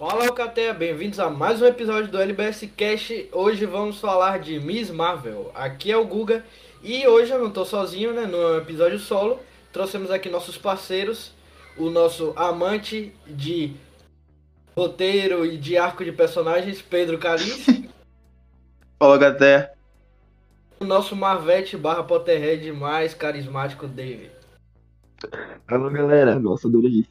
Fala Alcateia, bem-vindos a mais um episódio do LBS Cast. Hoje vamos falar de Miss Marvel. Aqui é o Guga e hoje eu não tô sozinho, né? No episódio solo, trouxemos aqui nossos parceiros, o nosso amante de roteiro e de arco de personagens, Pedro Calis. Fala Alcateia. O nosso Marvete barra Potterhead mais carismático, David. Alô galera, nossa, adorei isso.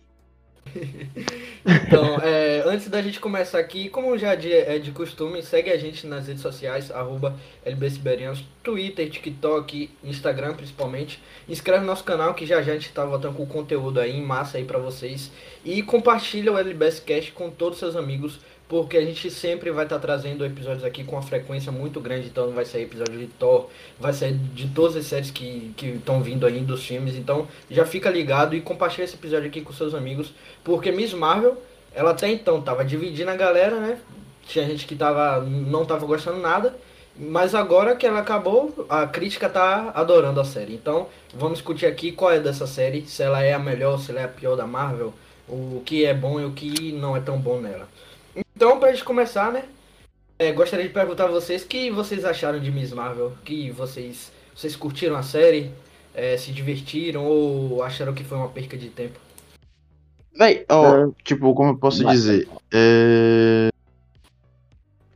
Então, é, antes da gente começar aqui, como já é de costume, segue a gente nas redes sociais, arroba LBSiberianos, Twitter, TikTok, Instagram principalmente. Inscreve no nosso canal que já já a gente tá voltando com conteúdo aí em massa aí pra vocês. E compartilha o LBS Cast com todos os seus amigos, porque a gente sempre vai estar tá trazendo episódios aqui com uma frequência muito grande, então vai sair episódio de Thor, vai sair de todas as séries que estão vindo aí dos filmes, então já fica ligado e compartilha esse episódio aqui com seus amigos, porque Miss Marvel, ela até então tava dividindo a galera, né? Tinha gente que tava, não tava gostando nada, mas agora que ela acabou, a crítica tá adorando a série. Então, vamos discutir aqui qual é dessa série, se ela é a melhor, se ela é a pior da Marvel, o que é bom e o que não é tão bom nela. Então, pra gente começar, né? É, gostaria de perguntar a vocês o que vocês acharam de Miss Marvel. Que vocês, vocês curtiram a série? É, se divertiram ou acharam que foi uma perca de tempo? Véi, ó, é, tipo, como eu posso dizer? É...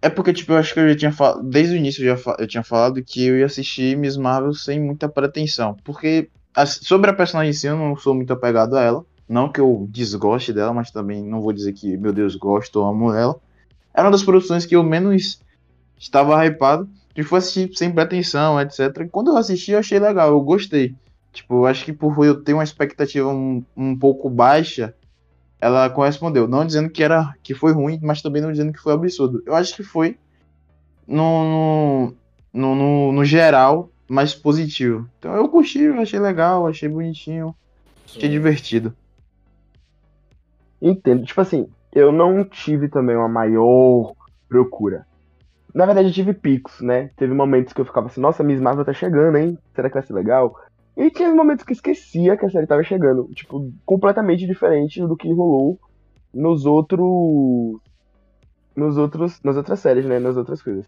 é porque, tipo, eu acho que eu já tinha falado. Desde o início eu, já eu tinha falado que eu ia assistir Miss Marvel sem muita pretensão. Porque sobre a personagem em si, eu não sou muito apegado a ela. Não que eu desgoste dela, mas também não vou dizer que, meu Deus, gosto ou amo ela. Era uma das produções que eu menos estava hypado. E foi assistir sem pretensão, etc. E quando eu assisti, eu achei legal, eu gostei. Tipo, eu acho que por eu ter uma expectativa um, um pouco baixa, ela correspondeu. Não dizendo que era que foi ruim, mas também não dizendo que foi absurdo. Eu acho que foi, no, no, no, no geral, mais positivo. Então eu curti, achei legal, achei bonitinho, achei divertido. Entendo. Tipo assim, eu não tive também uma maior procura. Na verdade, eu tive picos, né? Teve momentos que eu ficava assim, nossa, Miss Marvel tá chegando, hein? Será que vai ser legal? E tinha momentos que esquecia que a série tava chegando. Tipo, completamente diferente do que rolou nos outros. Nos outros. Nas outras séries, né? Nas outras coisas.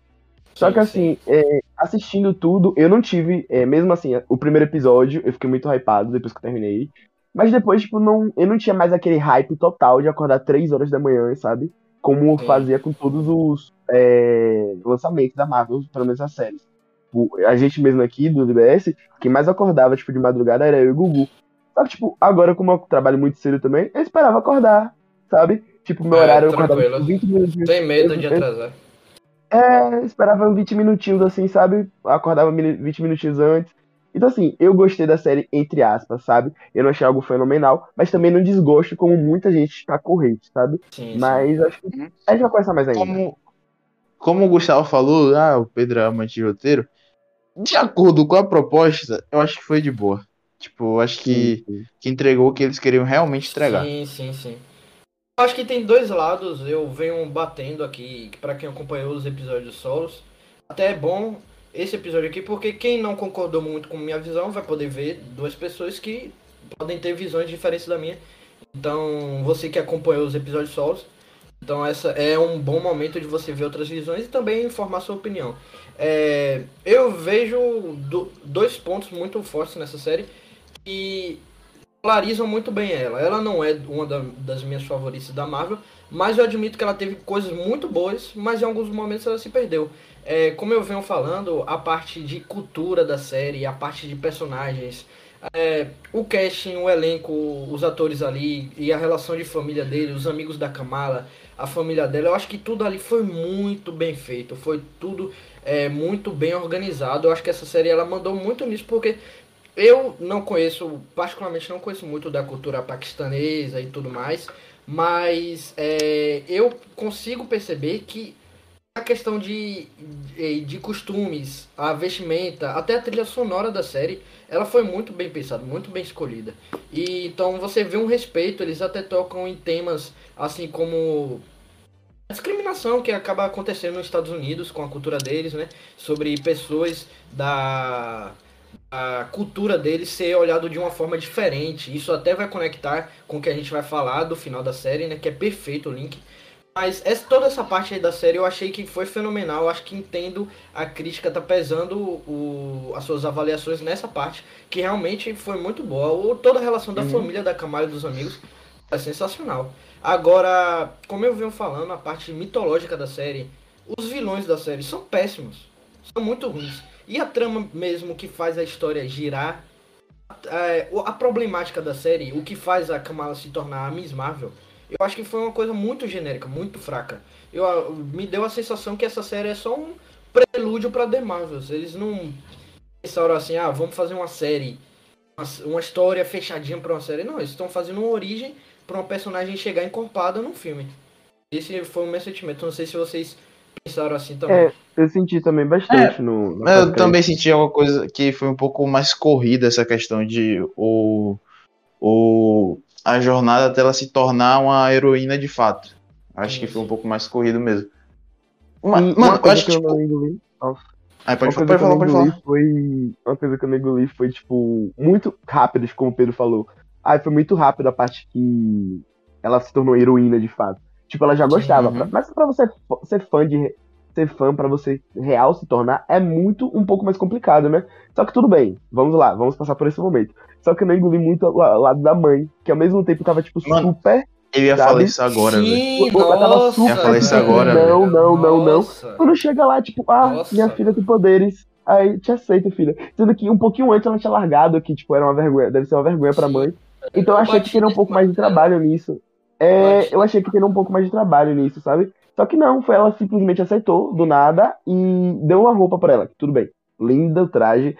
Só que assim, é, assistindo tudo, eu não tive. É, mesmo assim, o primeiro episódio, eu fiquei muito hypado depois que eu terminei. Mas depois, tipo, não, eu não tinha mais aquele hype total de acordar 3 horas da manhã, sabe? Como Sim. fazia com todos os é, lançamentos da Marvel, pelo menos as séries. Tipo, a gente mesmo aqui do DBS, quem mais acordava, tipo, de madrugada era eu e o Gugu. Só que, tipo, agora, como eu trabalho muito cedo também, eu esperava acordar, sabe? Tipo, meu é, horário eu acordava tipo, 20 minutos. Sem medo de atrasar. É, esperava 20 minutinhos assim, sabe? Acordava 20 minutinhos antes. Então, assim, eu gostei da série, entre aspas, sabe? Eu não achei algo fenomenal, mas também não desgosto como muita gente está corrente, sabe? Sim, mas sim. acho que uhum. a gente vai conversar mais ainda. Como, como o Gustavo falou, ah, o Pedro é amante de roteiro, de acordo com a proposta, eu acho que foi de boa. Tipo, eu acho que, sim, que entregou o que eles queriam realmente entregar. Sim, sim, sim. Eu acho que tem dois lados, eu venho batendo aqui, para quem acompanhou os episódios solos. Até é bom esse episódio aqui, porque quem não concordou muito com minha visão vai poder ver duas pessoas que podem ter visões diferentes da minha. Então, você que acompanhou os episódios solos, então essa é um bom momento de você ver outras visões e também informar sua opinião. É, eu vejo do, dois pontos muito fortes nessa série que polarizam muito bem ela. Ela não é uma da, das minhas favoritas da Marvel, mas eu admito que ela teve coisas muito boas, mas em alguns momentos ela se perdeu. É, como eu venho falando, a parte de cultura da série, a parte de personagens, é, o casting, o elenco, os atores ali e a relação de família dele, os amigos da Kamala, a família dela, eu acho que tudo ali foi muito bem feito, foi tudo é, muito bem organizado. Eu acho que essa série ela mandou muito nisso porque eu não conheço, particularmente não conheço muito da cultura paquistanesa e tudo mais, mas é, eu consigo perceber que a questão de, de, de, costumes, a vestimenta, até a trilha sonora da série, ela foi muito bem pensada, muito bem escolhida. E então você vê um respeito, eles até tocam em temas assim como a discriminação que acaba acontecendo nos Estados Unidos com a cultura deles, né? Sobre pessoas da a cultura deles ser olhado de uma forma diferente. Isso até vai conectar com o que a gente vai falar do final da série, né? Que é perfeito o link. Mas essa, toda essa parte aí da série eu achei que foi fenomenal. Eu acho que entendo a crítica tá pesando o, as suas avaliações nessa parte, que realmente foi muito boa. O, toda a relação da uhum. família, da Kamala e dos amigos é sensacional. Agora, como eu venho falando, a parte mitológica da série, os vilões da série são péssimos. São muito ruins. E a trama mesmo que faz a história girar, é, a problemática da série, o que faz a Kamala se tornar a Miss Marvel, eu acho que foi uma coisa muito genérica, muito fraca. Eu, me deu a sensação que essa série é só um prelúdio para The Marvels. Eles não pensaram assim, ah, vamos fazer uma série, uma, uma história fechadinha para uma série. Não, eles estão fazendo uma origem para uma personagem chegar encorpada num filme. Esse foi o meu sentimento. Não sei se vocês pensaram assim também. É, eu senti também bastante é, no. Eu também senti uma coisa que foi um pouco mais corrida essa questão de o, o a jornada até ela se tornar uma heroína de fato. Acho que foi um pouco mais corrido mesmo. Uma, mano, coisa acho que, eu tipo... engoli. Aí pode, pode falar, pode falar. Foi, uma coisa que eu não engoli foi, tipo, muito rápido, como o Pedro falou. Aí foi muito rápido a parte que ela se tornou heroína de fato. Tipo, ela já gostava. Uhum. Mas pra você ser fã de. Ser fã para você real se tornar é muito um pouco mais complicado, né? Só que tudo bem, vamos lá, vamos passar por esse momento. Só que eu não engoli muito o lado da mãe, que ao mesmo tempo tava, tipo, Mano, super. Eu ia sabe? falar isso agora, velho. Eu tava super. Eu ia falar isso agora, Não, não, não, não. Quando chega lá, tipo, ah, Nossa. minha filha tem poderes. Aí te aceito, filha. Sendo que um pouquinho antes ela tinha largado, que, tipo, era uma vergonha, deve ser uma vergonha pra mãe. Então eu achei que teria um pouco mais de trabalho nisso. É, eu achei que teria um pouco mais de trabalho nisso, sabe? Só que não, foi ela simplesmente aceitou do nada e deu uma roupa para ela. Tudo bem. Linda o traje,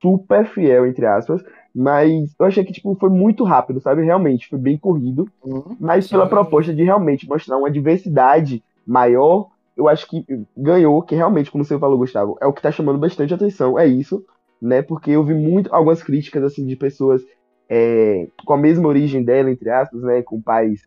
super fiel, entre aspas. Mas eu achei que tipo, foi muito rápido, sabe? Realmente, foi bem corrido. Uhum, mas pela proposta de realmente mostrar uma diversidade maior, eu acho que ganhou, que realmente, como você falou, Gustavo, é o que tá chamando bastante atenção, é isso, né? Porque eu vi muito algumas críticas assim de pessoas é, com a mesma origem dela, entre aspas, né? Com pais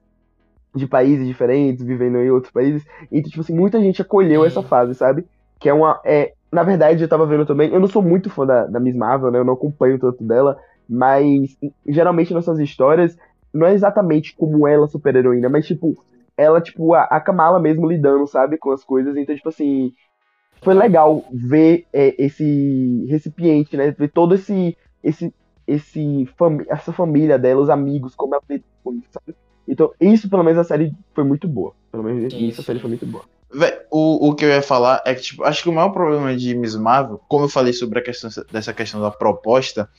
de países diferentes, vivendo em outros países. Então, tipo assim, muita gente acolheu essa fase, sabe? Que é uma. É, na verdade, eu tava vendo também. Eu não sou muito fã da, da Miss Marvel, né? Eu não acompanho tanto dela. Mas geralmente nessas histórias não é exatamente como ela super-heroína, mas tipo, ela, tipo, a, a Kamala mesmo lidando, sabe, com as coisas. Então, tipo assim, foi legal ver é, esse recipiente, né? Ver todo esse. esse, esse fami essa família dela, os amigos, como ela sabe? Então, isso, pelo menos, a série foi muito boa. Pelo menos isso, isso a série foi muito boa. Vé, o, o que eu ia falar é que, tipo, acho que o maior problema de Miss Marvel, como eu falei sobre a questão dessa questão da proposta,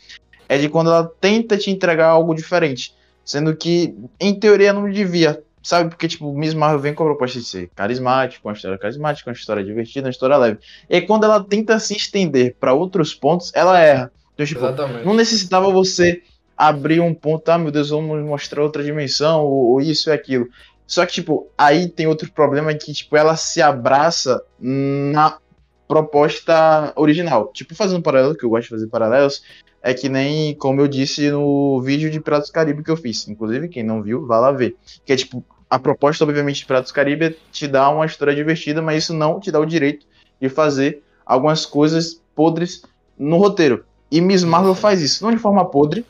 é de quando ela tenta te entregar algo diferente. Sendo que, em teoria, não devia, sabe? Porque, tipo, Miss Marvel vem com a proposta de ser carismático, uma história carismática, uma história divertida, uma história leve. E quando ela tenta se estender para outros pontos, ela erra. Então, tipo, Exatamente. não necessitava você abrir um ponto, ah, meu Deus, vamos mostrar outra dimensão, ou, ou isso e aquilo. Só que, tipo, aí tem outro problema que, tipo, ela se abraça na proposta original. Tipo, fazendo um paralelo, que eu gosto de fazer paralelos, é que nem, como eu disse no vídeo de Piratas do Caribe que eu fiz. Inclusive, quem não viu, vá lá ver. Que é, tipo, a proposta, obviamente, de Piratas do Caribe é te dar uma história divertida, mas isso não te dá o direito de fazer algumas coisas podres no roteiro. E Miss Marvel faz isso, não de forma podre,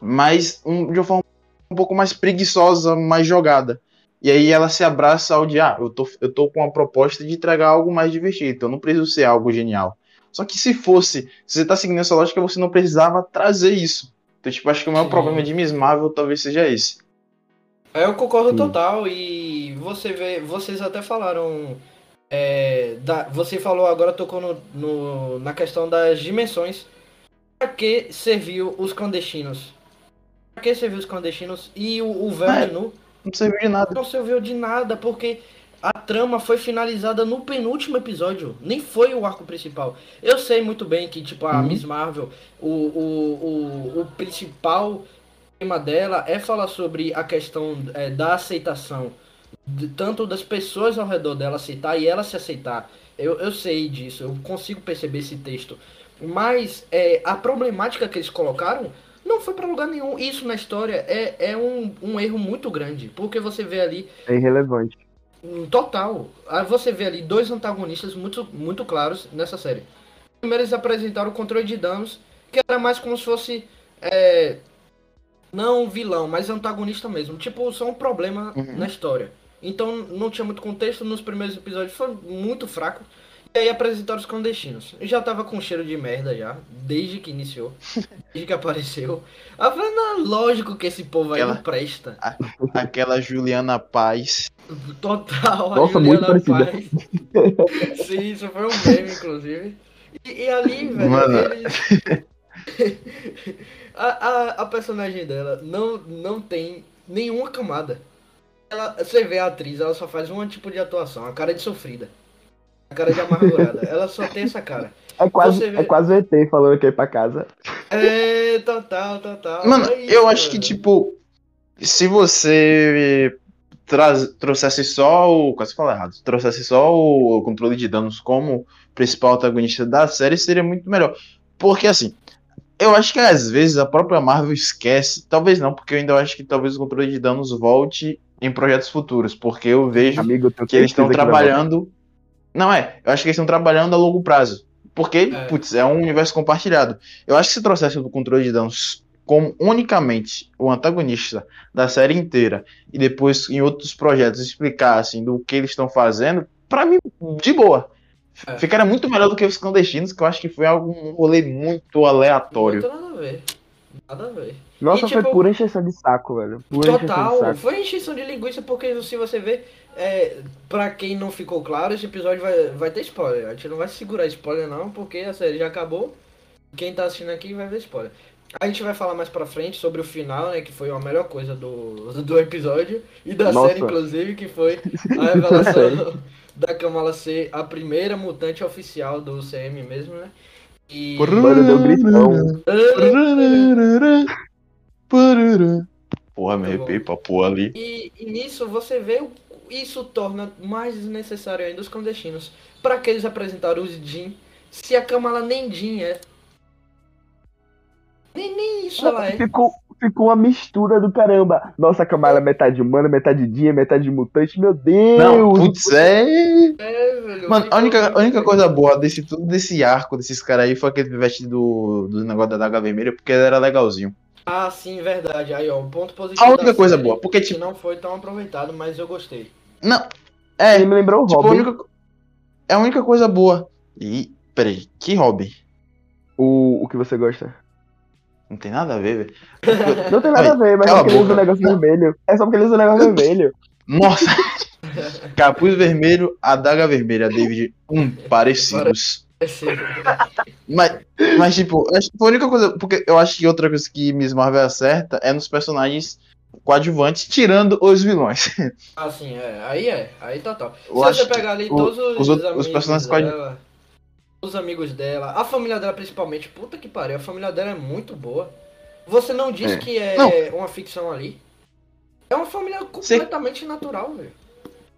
mas um, de uma forma um pouco mais preguiçosa, mais jogada. E aí ela se abraça ao de, ah, eu tô, eu tô com a proposta de entregar algo mais divertido, então não preciso ser algo genial. Só que se fosse, se você tá seguindo essa lógica, você não precisava trazer isso. Então, tipo, acho que o maior Sim. problema de Miss Marvel talvez seja esse. Eu concordo Sim. total e você vê, vocês até falaram, é, da, você falou agora, tocou no, no, na questão das dimensões. Pra que serviu os clandestinos? Que serviu os clandestinos e o, o véu é. de nu? Não serviu de nada. Não serviu de nada, porque a trama foi finalizada no penúltimo episódio. Nem foi o arco principal. Eu sei muito bem que, tipo, a uhum. Miss Marvel, o, o, o, o, principal tema dela é falar sobre a questão é, da aceitação. De, tanto das pessoas ao redor dela aceitar e ela se aceitar. Eu, eu sei disso, eu consigo perceber esse texto. Mas é, a problemática que eles colocaram não foi para lugar nenhum. Isso na história é, é um, um erro muito grande. Porque você vê ali. É irrelevante. Total. Aí você vê ali dois antagonistas muito, muito claros nessa série. Primeiro eles apresentaram o controle de danos que era mais como se fosse. É, não vilão, mas antagonista mesmo. Tipo, só um problema Uhum. na história. Então não tinha muito contexto, nos primeiros episódios foi muito fraco. E aí apresentaram os clandestinos. Eu já tava com cheiro de merda já, desde que iniciou, desde que apareceu. Aí eu falei, não, lógico que esse povo aí não presta. Aquela Juliana Paz. Total, a Nossa, muito Juliana parecida. Paz. Sim, isso foi um meme, inclusive. E, e ali, velho, Mano. eles... a, a, a personagem dela não, não tem nenhuma camada. Ela, você vê a atriz, ela só faz um tipo de atuação, a cara de sofrida. A cara de amargurada. ela só tem essa cara. É quase, vê- é quase o ET falando que é ir pra casa. É, total, total. Mano, é isso, eu acho que, tipo, se você traz, trouxesse só o. Quase falei errado. Trouxesse só o controle de danos como principal antagonista da série, seria muito melhor. Porque, assim, eu acho que às vezes a própria Marvel esquece. Talvez não, porque eu ainda acho que talvez o controle de danos volte em projetos futuros. Porque eu vejo Amigo, que eles estão trabalhando. Não é, eu acho que eles estão trabalhando a longo prazo. Porque, É. putz, é um universo compartilhado. Eu acho que se trouxesse o controle de danos como unicamente o antagonista da série inteira e depois em outros projetos explicassem do que eles estão fazendo, pra mim, de boa. É. Ficaria muito melhor do que os clandestinos, que eu acho que foi algo, um rolê muito aleatório. Muito nada a ver. Nada a ver. Nossa, E, foi tipo, pura encheção de saco, velho. Pura encheção Total, saco. foi encheção de linguiça, porque se você ver, é, pra quem não ficou claro, esse episódio vai, vai ter spoiler. A gente não vai segurar spoiler não, porque a série já acabou. Quem tá assistindo aqui vai ver spoiler. A gente vai falar mais pra frente sobre o final, né, que foi a melhor coisa do, do episódio, e da Nossa. série, inclusive, que foi a revelação da Kamala ser a primeira mutante oficial do CM mesmo, né? E... Gritão. Porra, me Tá arrepiei pra porra ali. E, e nisso você vê, o- isso torna mais desnecessário ainda os clandestinos. Pra que eles apresentaram os Jin, se a Kamala nem Jin é. Nem, nem isso ela é. Ficou, ficou uma mistura do caramba. Nossa, a Kamala é metade humana, metade dia, metade mutante. Meu Deus! Não, putz, é. É, velho. Mano, a única, a única coisa boa desse tudo desse arco desses caras aí foi aquele pivete do, do negócio da daga vermelha, porque ele era legalzinho. Ah, sim, verdade. Aí, ó, um ponto positivo. A única coisa série, boa, porque, Que tipo, não foi tão aproveitado, mas eu gostei. não. É, Ele me lembrou o tipo, a Robin. única, é a única coisa boa. E, peraí, que hobby? O, o que você gosta. Não tem nada a ver, velho. Não tem nada a ver, mas é porque ele usa o negócio vermelho. É só porque ele usa o negócio vermelho. Nossa! Capuz vermelho, adaga vermelha, David. Um, parecidos. Mas, mas, tipo, acho que foi a única coisa. Porque eu acho que outra coisa que Miss Marvel acerta é nos personagens coadjuvantes, tirando os vilões. Ah, sim, é. Aí é. Aí total. Se Eu você acho que pegar ali o- todos os, os os personagens coadju- dela, os amigos dela, a família dela principalmente, puta que pariu, a família dela é muito boa. Você não disse É. que é Não. uma ficção ali? É uma família completamente natural, velho.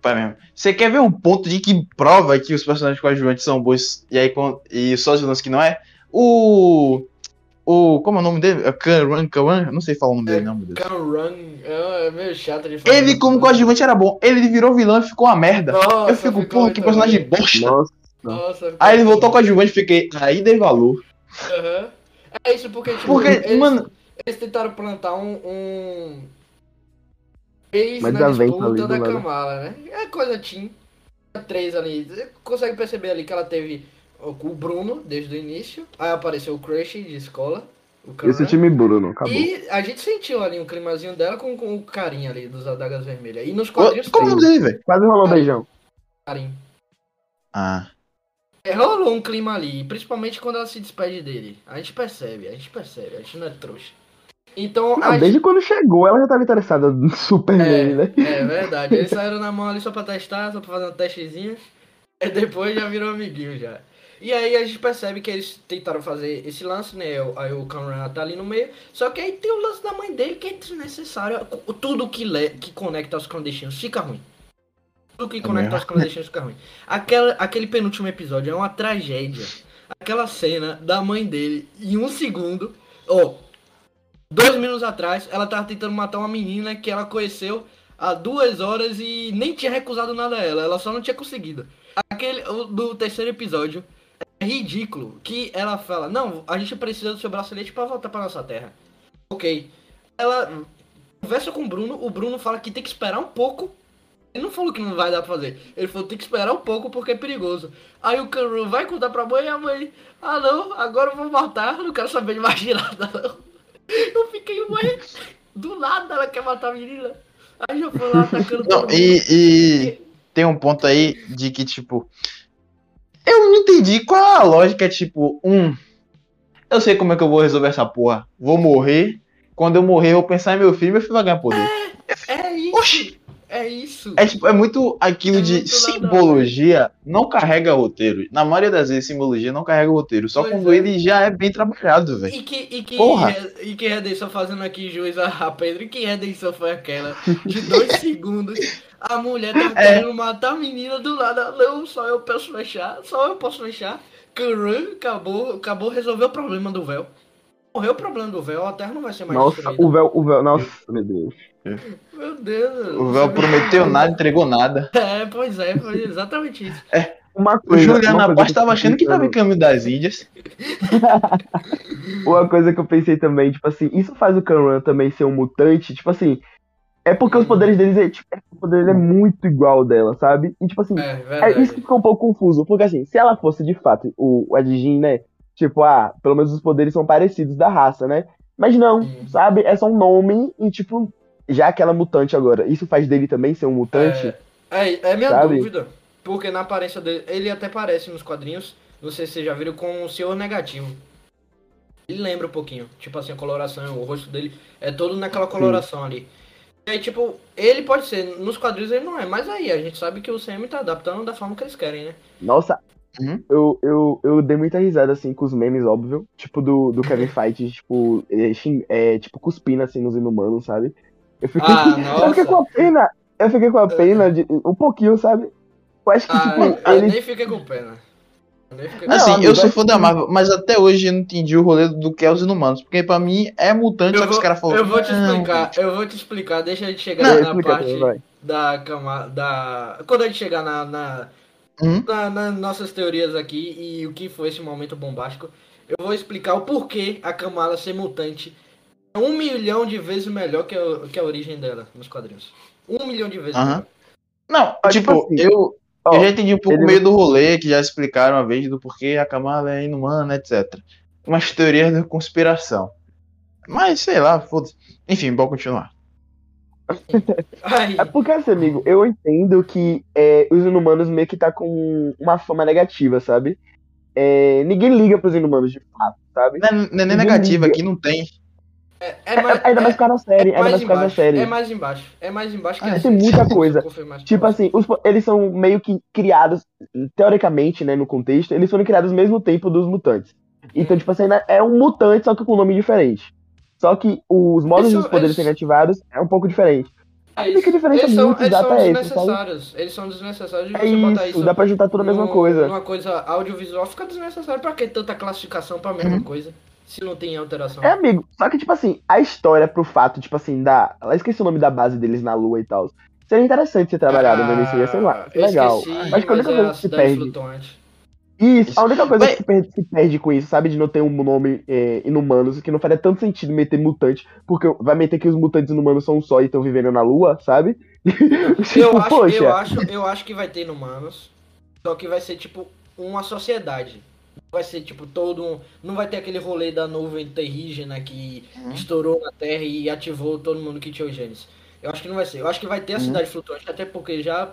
Pai mesmo. Você quer ver um ponto de que prova que os personagens coadjuvantes são bons e aí e só os vilões que não é? O. O. Como é o nome dele? É Kanran, Kanran? Eu Não sei falar o nome dele, não, meu Deus. Can Run é, é meio chato de falar. Ele, como coadjuvante, era bom. Ele virou vilão e ficou uma merda. Nossa, eu fico, porra, que personagem bosta. Nossa. Nossa, Aí ele voltou ruim. coadjuvante e fiquei. Aí dei valor. Aham. É isso porque, tipo, Porque, eles, mano. eles tentaram plantar um. um... Ex Mas na a disputa da. Kamala, né? É coisa Tim. Três ali. Você consegue perceber ali que ela teve o o Bruno desde o início. Aí apareceu o Crush de escola. O Esse time Bruno, acabou. E a gente sentiu ali um climazinho dela com, com o carinha ali dos adagas vermelhas. E nos Ô, quadrinhos Como é dele, velho? Quase rolou um beijão. carinho. Ah. É, rolou um clima ali, principalmente quando ela se despede dele. A gente percebe, a gente percebe, a gente não é trouxa. Então, Não, desde quando chegou, ela já tava interessada no Superman, né? É verdade. Eles saíram na mão ali só pra testar, só pra fazer um testezinho. E depois já virou amiguinho já. E aí a gente percebe que eles tentaram fazer esse lance, né? Aí o Cameron tá ali no meio. Só que aí tem o lance da mãe dele que é desnecessário. Tudo que, le... que conecta aos clandestinos fica ruim. Que conecta mesmo? aos clandestinos fica ruim. Aquela, aquele penúltimo episódio é uma tragédia. Aquela cena da mãe dele em um segundo. Ó, dois minutos atrás, ela tava tentando matar uma menina que ela conheceu há duas horas e nem tinha recusado nada a ela, ela só não tinha conseguido. Aquele o- do terceiro episódio, É ridículo que ela fala, não, a gente precisa do seu bracelete pra voltar pra nossa terra. Ok. Ela conversa com o Bruno, o Bruno fala que tem que esperar um pouco. Ele não falou que não vai dar pra fazer. Ele falou que tem que esperar um pouco porque é perigoso. Aí o Kanru vai contar pra mãe e a mãe, ah não, agora eu vou matar, não quero saber de mais nada não. Eu fiquei, mãe, do nada ela quer matar a menina. Aí já foi lá atacando Não, todo e, mundo. e tem um ponto aí de que, tipo. Eu não entendi qual é a lógica, tipo, um. Eu sei como é que eu vou resolver essa porra. Vou morrer. Quando eu morrer, eu vou pensar em meu filho, meu filho vai ganhar poder. É isso. Oxi! É isso. É, tipo, é muito aquilo É de muito simbologia não carrega roteiro. Na maioria das vezes, simbologia não carrega roteiro. Só Pois quando é. ele já é bem trabalhado, velho. E que, e que, Porra. e que redenção fazendo aqui juiz a, a Pedro, e que redenção foi aquela? De dois segundos, a mulher tá É. querendo matar a menina do lado. Não, só eu posso fechar, só eu posso fechar. Karan acabou, acabou, resolveu o problema do véu. Morreu o problema do véu, a terra não vai ser mais Nossa, destruída. o véu, o véu, nossa, meu Deus. Meu Deus. O véu prometeu nada, entregou nada. É, pois é, foi exatamente isso. Uma O coisa, Juliano uma coisa Paz que tava eu achando que tava em caminho das Índias. Uma coisa que eu pensei também, tipo assim, isso faz o Kanran também ser um mutante, tipo assim, é porque os poderes deles é, tipo, o poder dele é muito igual ao dela, sabe? E tipo assim, É, é, isso que ficou um pouco confuso, porque assim, se ela fosse de fato o, o Edjin, né? Tipo, ah, pelo menos os poderes são parecidos da raça, né? Mas não, Sim. sabe? É só um nome e tipo, já que ela é mutante agora, isso faz dele também ser um mutante? É, é, é minha Sabe? dúvida. Porque na aparência dele, ele até parece nos quadrinhos, não sei se vocês já viram, com o Senhor Negativo. Ele lembra um pouquinho. Tipo assim, a coloração, o rosto dele é todo naquela coloração ali. E aí, tipo, ele pode ser, nos quadrinhos ele não é, mas aí a gente sabe que o CM tá adaptando da forma que eles querem, né? Nossa, Uhum. eu, eu, eu dei muita risada, assim, com os memes, óbvio. Tipo, do, do Kevin Feige, tipo, é, é, tipo, cuspindo, assim, nos inumanos, sabe? Eu fiquei, Ah, eu fiquei com a nossa. pena, eu fiquei com a pena de um pouquinho, sabe? Eu acho que, Ah, tipo, eu ele... nem fiquei com pena. Eu Assim, eu sou é fã da Marvel, mas até hoje eu não entendi o rolê do que é os inumanos. Porque pra mim é mutante, Eu só que os vou, caras falaram. eu vou te "Não, explicar, eu vou te explicar, deixa a gente chegar Não, na parte também, da cama, da quando a gente chegar na, na, Hum? na- nas nossas teorias aqui e o que foi esse momento bombástico, eu vou explicar o porquê a Kamala ser mutante é um milhão de vezes melhor que a, que a origem dela nos quadrinhos. Um milhão de vezes. Não, Ah, tipo, tipo assim, eu, ó, eu já entendi um pouco ele meio do rolê, que já explicaram uma vez do porquê a Kamala é inumana, etc. Umas teorias da conspiração. Mas, sei lá, foda-se. Enfim, bom continuar. Ai, É porque, assim, amigo, eu entendo que é, os inumanos meio que tá com uma fama negativa, sabe? É, ninguém liga pros inumanos, de fato, sabe? Não é, não é Ninguém negativa, liga. aqui não tem. é, mais, É- ainda mais é, por causa da série, é ainda mais mais série. é mais embaixo, é mais embaixo que Ah, a tem muita coisa. Tipo assim, os eles são meio que criados, teoricamente, né, no contexto, eles foram criados ao mesmo tempo dos mutantes. Então, Hum. tipo assim, é um mutante, só que com um nome diferente. Só que os modos Eles dos são- poderes eles- serem ativados é um pouco diferente. A É única isso. diferença Eles são, muito eles são é desnecessários. Eles são desnecessários de É você botar isso, isso. dá pra juntar tudo a mesma coisa. Numa coisa audiovisual fica desnecessário. Pra que tanta classificação pra mesma Uhum. coisa? Se não tem alteração. É, amigo, só que, tipo assim, a história pro fato, tipo assim, da. Ela esqueci o nome da base deles na Lua e tal. Seria interessante ser trabalhado no início, ia ser lá, Ah, eu legal. esqueci, mas é coisa a que se cidade perde. flutuante. Isso, a única coisa Vai- que se perde, se perde com isso, sabe? De não ter um nome é, inumanos, que não faria tanto sentido meter mutante, porque vai meter que os mutantes inumanos são só e estão vivendo na Lua, sabe? Eu Tipo, acho, poxa. eu, acho, eu acho que vai ter inumanos. Só que vai ser tipo uma sociedade. Vai ser tipo todo um. Não vai ter aquele rolê da nuvem terrígena que Uhum. estourou na Terra e ativou todo mundo que tinha o genes. Eu acho que não vai ser. Eu acho que vai ter a Uhum. cidade flutuante, até porque já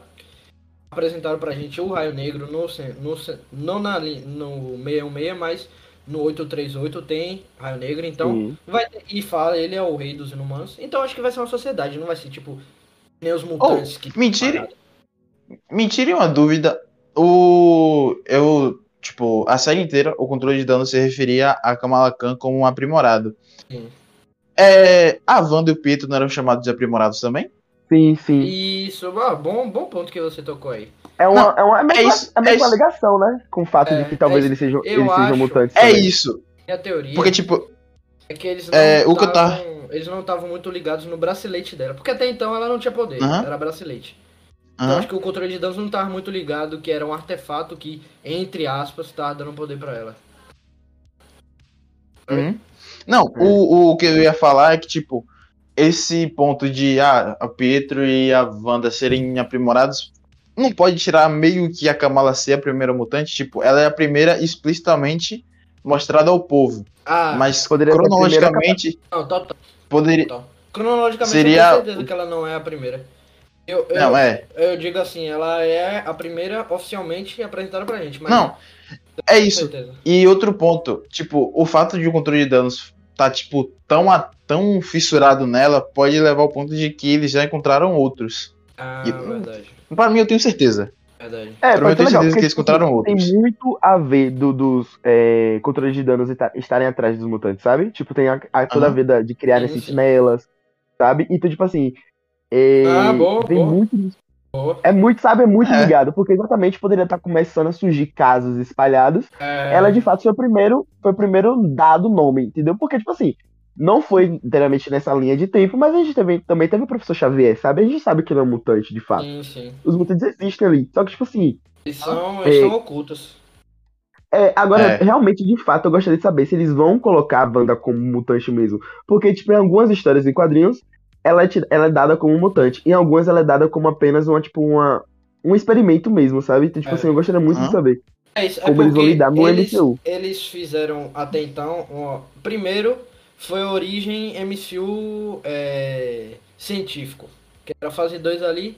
apresentaram pra gente o Raio Negro no, no, não na, no 616, mas no 838 tem Raio Negro, então Sim. vai ter, e fala, ele é o rei dos inumanos. Então acho que vai ser uma sociedade, não vai ser tipo nem os mutantes que mentira. Me tire uma dúvida. O. Eu. Tipo, a série inteira, o controle de dano se referia a Kamala Khan como um aprimorado. Sim. É, a Wanda e o Pietro não eram chamados de aprimorados também? Sim, sim. Isso, ah, bom, bom ponto que você tocou aí. É uma, é uma, é meio, é isso, é é ligação, né? Com o fato É, de que talvez é eles sejam, eles sejam mutantes É também. isso. Minha teoria Porque, tipo, é que eles não é, o que eu estavam- eles não estavam muito ligados no bracelete dela, porque até então ela não tinha poder, era bracelete. Eu acho que o controle de danos não tava muito ligado, que era um artefato que, entre aspas, tava dando poder pra ela. Uhum. Não, é. o, o que eu ia falar é que, tipo, esse ponto de ah, a Pietro e a Wanda serem aprimorados não pode tirar meio que a Kamala ser a primeira mutante. Tipo, ela é a primeira explicitamente mostrada ao povo. Ah, mas cronologicamente. Não, top, top. Poderia. Top. Cronologicamente, seria... eu tenho certeza que ela não é a primeira. Eu, eu, não, é. Eu digo assim, ela é a primeira oficialmente apresentada pra gente. Mas não, é isso. E outro ponto, tipo, o fato de o controle de danos tá, tipo, tão, tão fissurado nela pode levar ao ponto de que eles já encontraram outros. Ah, e, verdade. Pra mim, eu tenho certeza. Verdade. É, pra mim, eu tenho certeza que eles tipo, encontraram outros. Tem muito a ver do, dos é, controles de danos estarem atrás dos mutantes, sabe? Tipo, tem a, a toda uhum. a ver de criarem sentinelas, sabe? Então, tipo assim, é, ah, boa, tem boa. muito. É muito, sabe, é muito é. ligado, porque exatamente poderia estar começando a surgir casos espalhados. É. Ela, de fato, foi o primeiro, foi o primeiro dado nome, entendeu? Porque, tipo assim, não foi inteiramente nessa linha de tempo, mas a gente teve, também teve o professor Xavier, sabe? A gente sabe que ele é um mutante, de fato. Sim, sim. Os mutantes existem ali. Só que, tipo assim. Eles são, eles é, são ocultos. É, agora, é. realmente, de fato, eu gostaria de saber se eles vão colocar a Wanda como mutante mesmo. Porque, tipo, em algumas histórias e quadrinhos, ela é, ela é dada como mutante. Em algumas ela é dada como apenas uma, tipo, uma, um experimento mesmo, sabe? Então, tipo é. assim, eu gostaria muito de saber. É isso, é como é eles vão lidar no eles, MCU. Eles fizeram até então, ó, primeiro foi a origem MCU é, científico. Que era a fase 2 ali.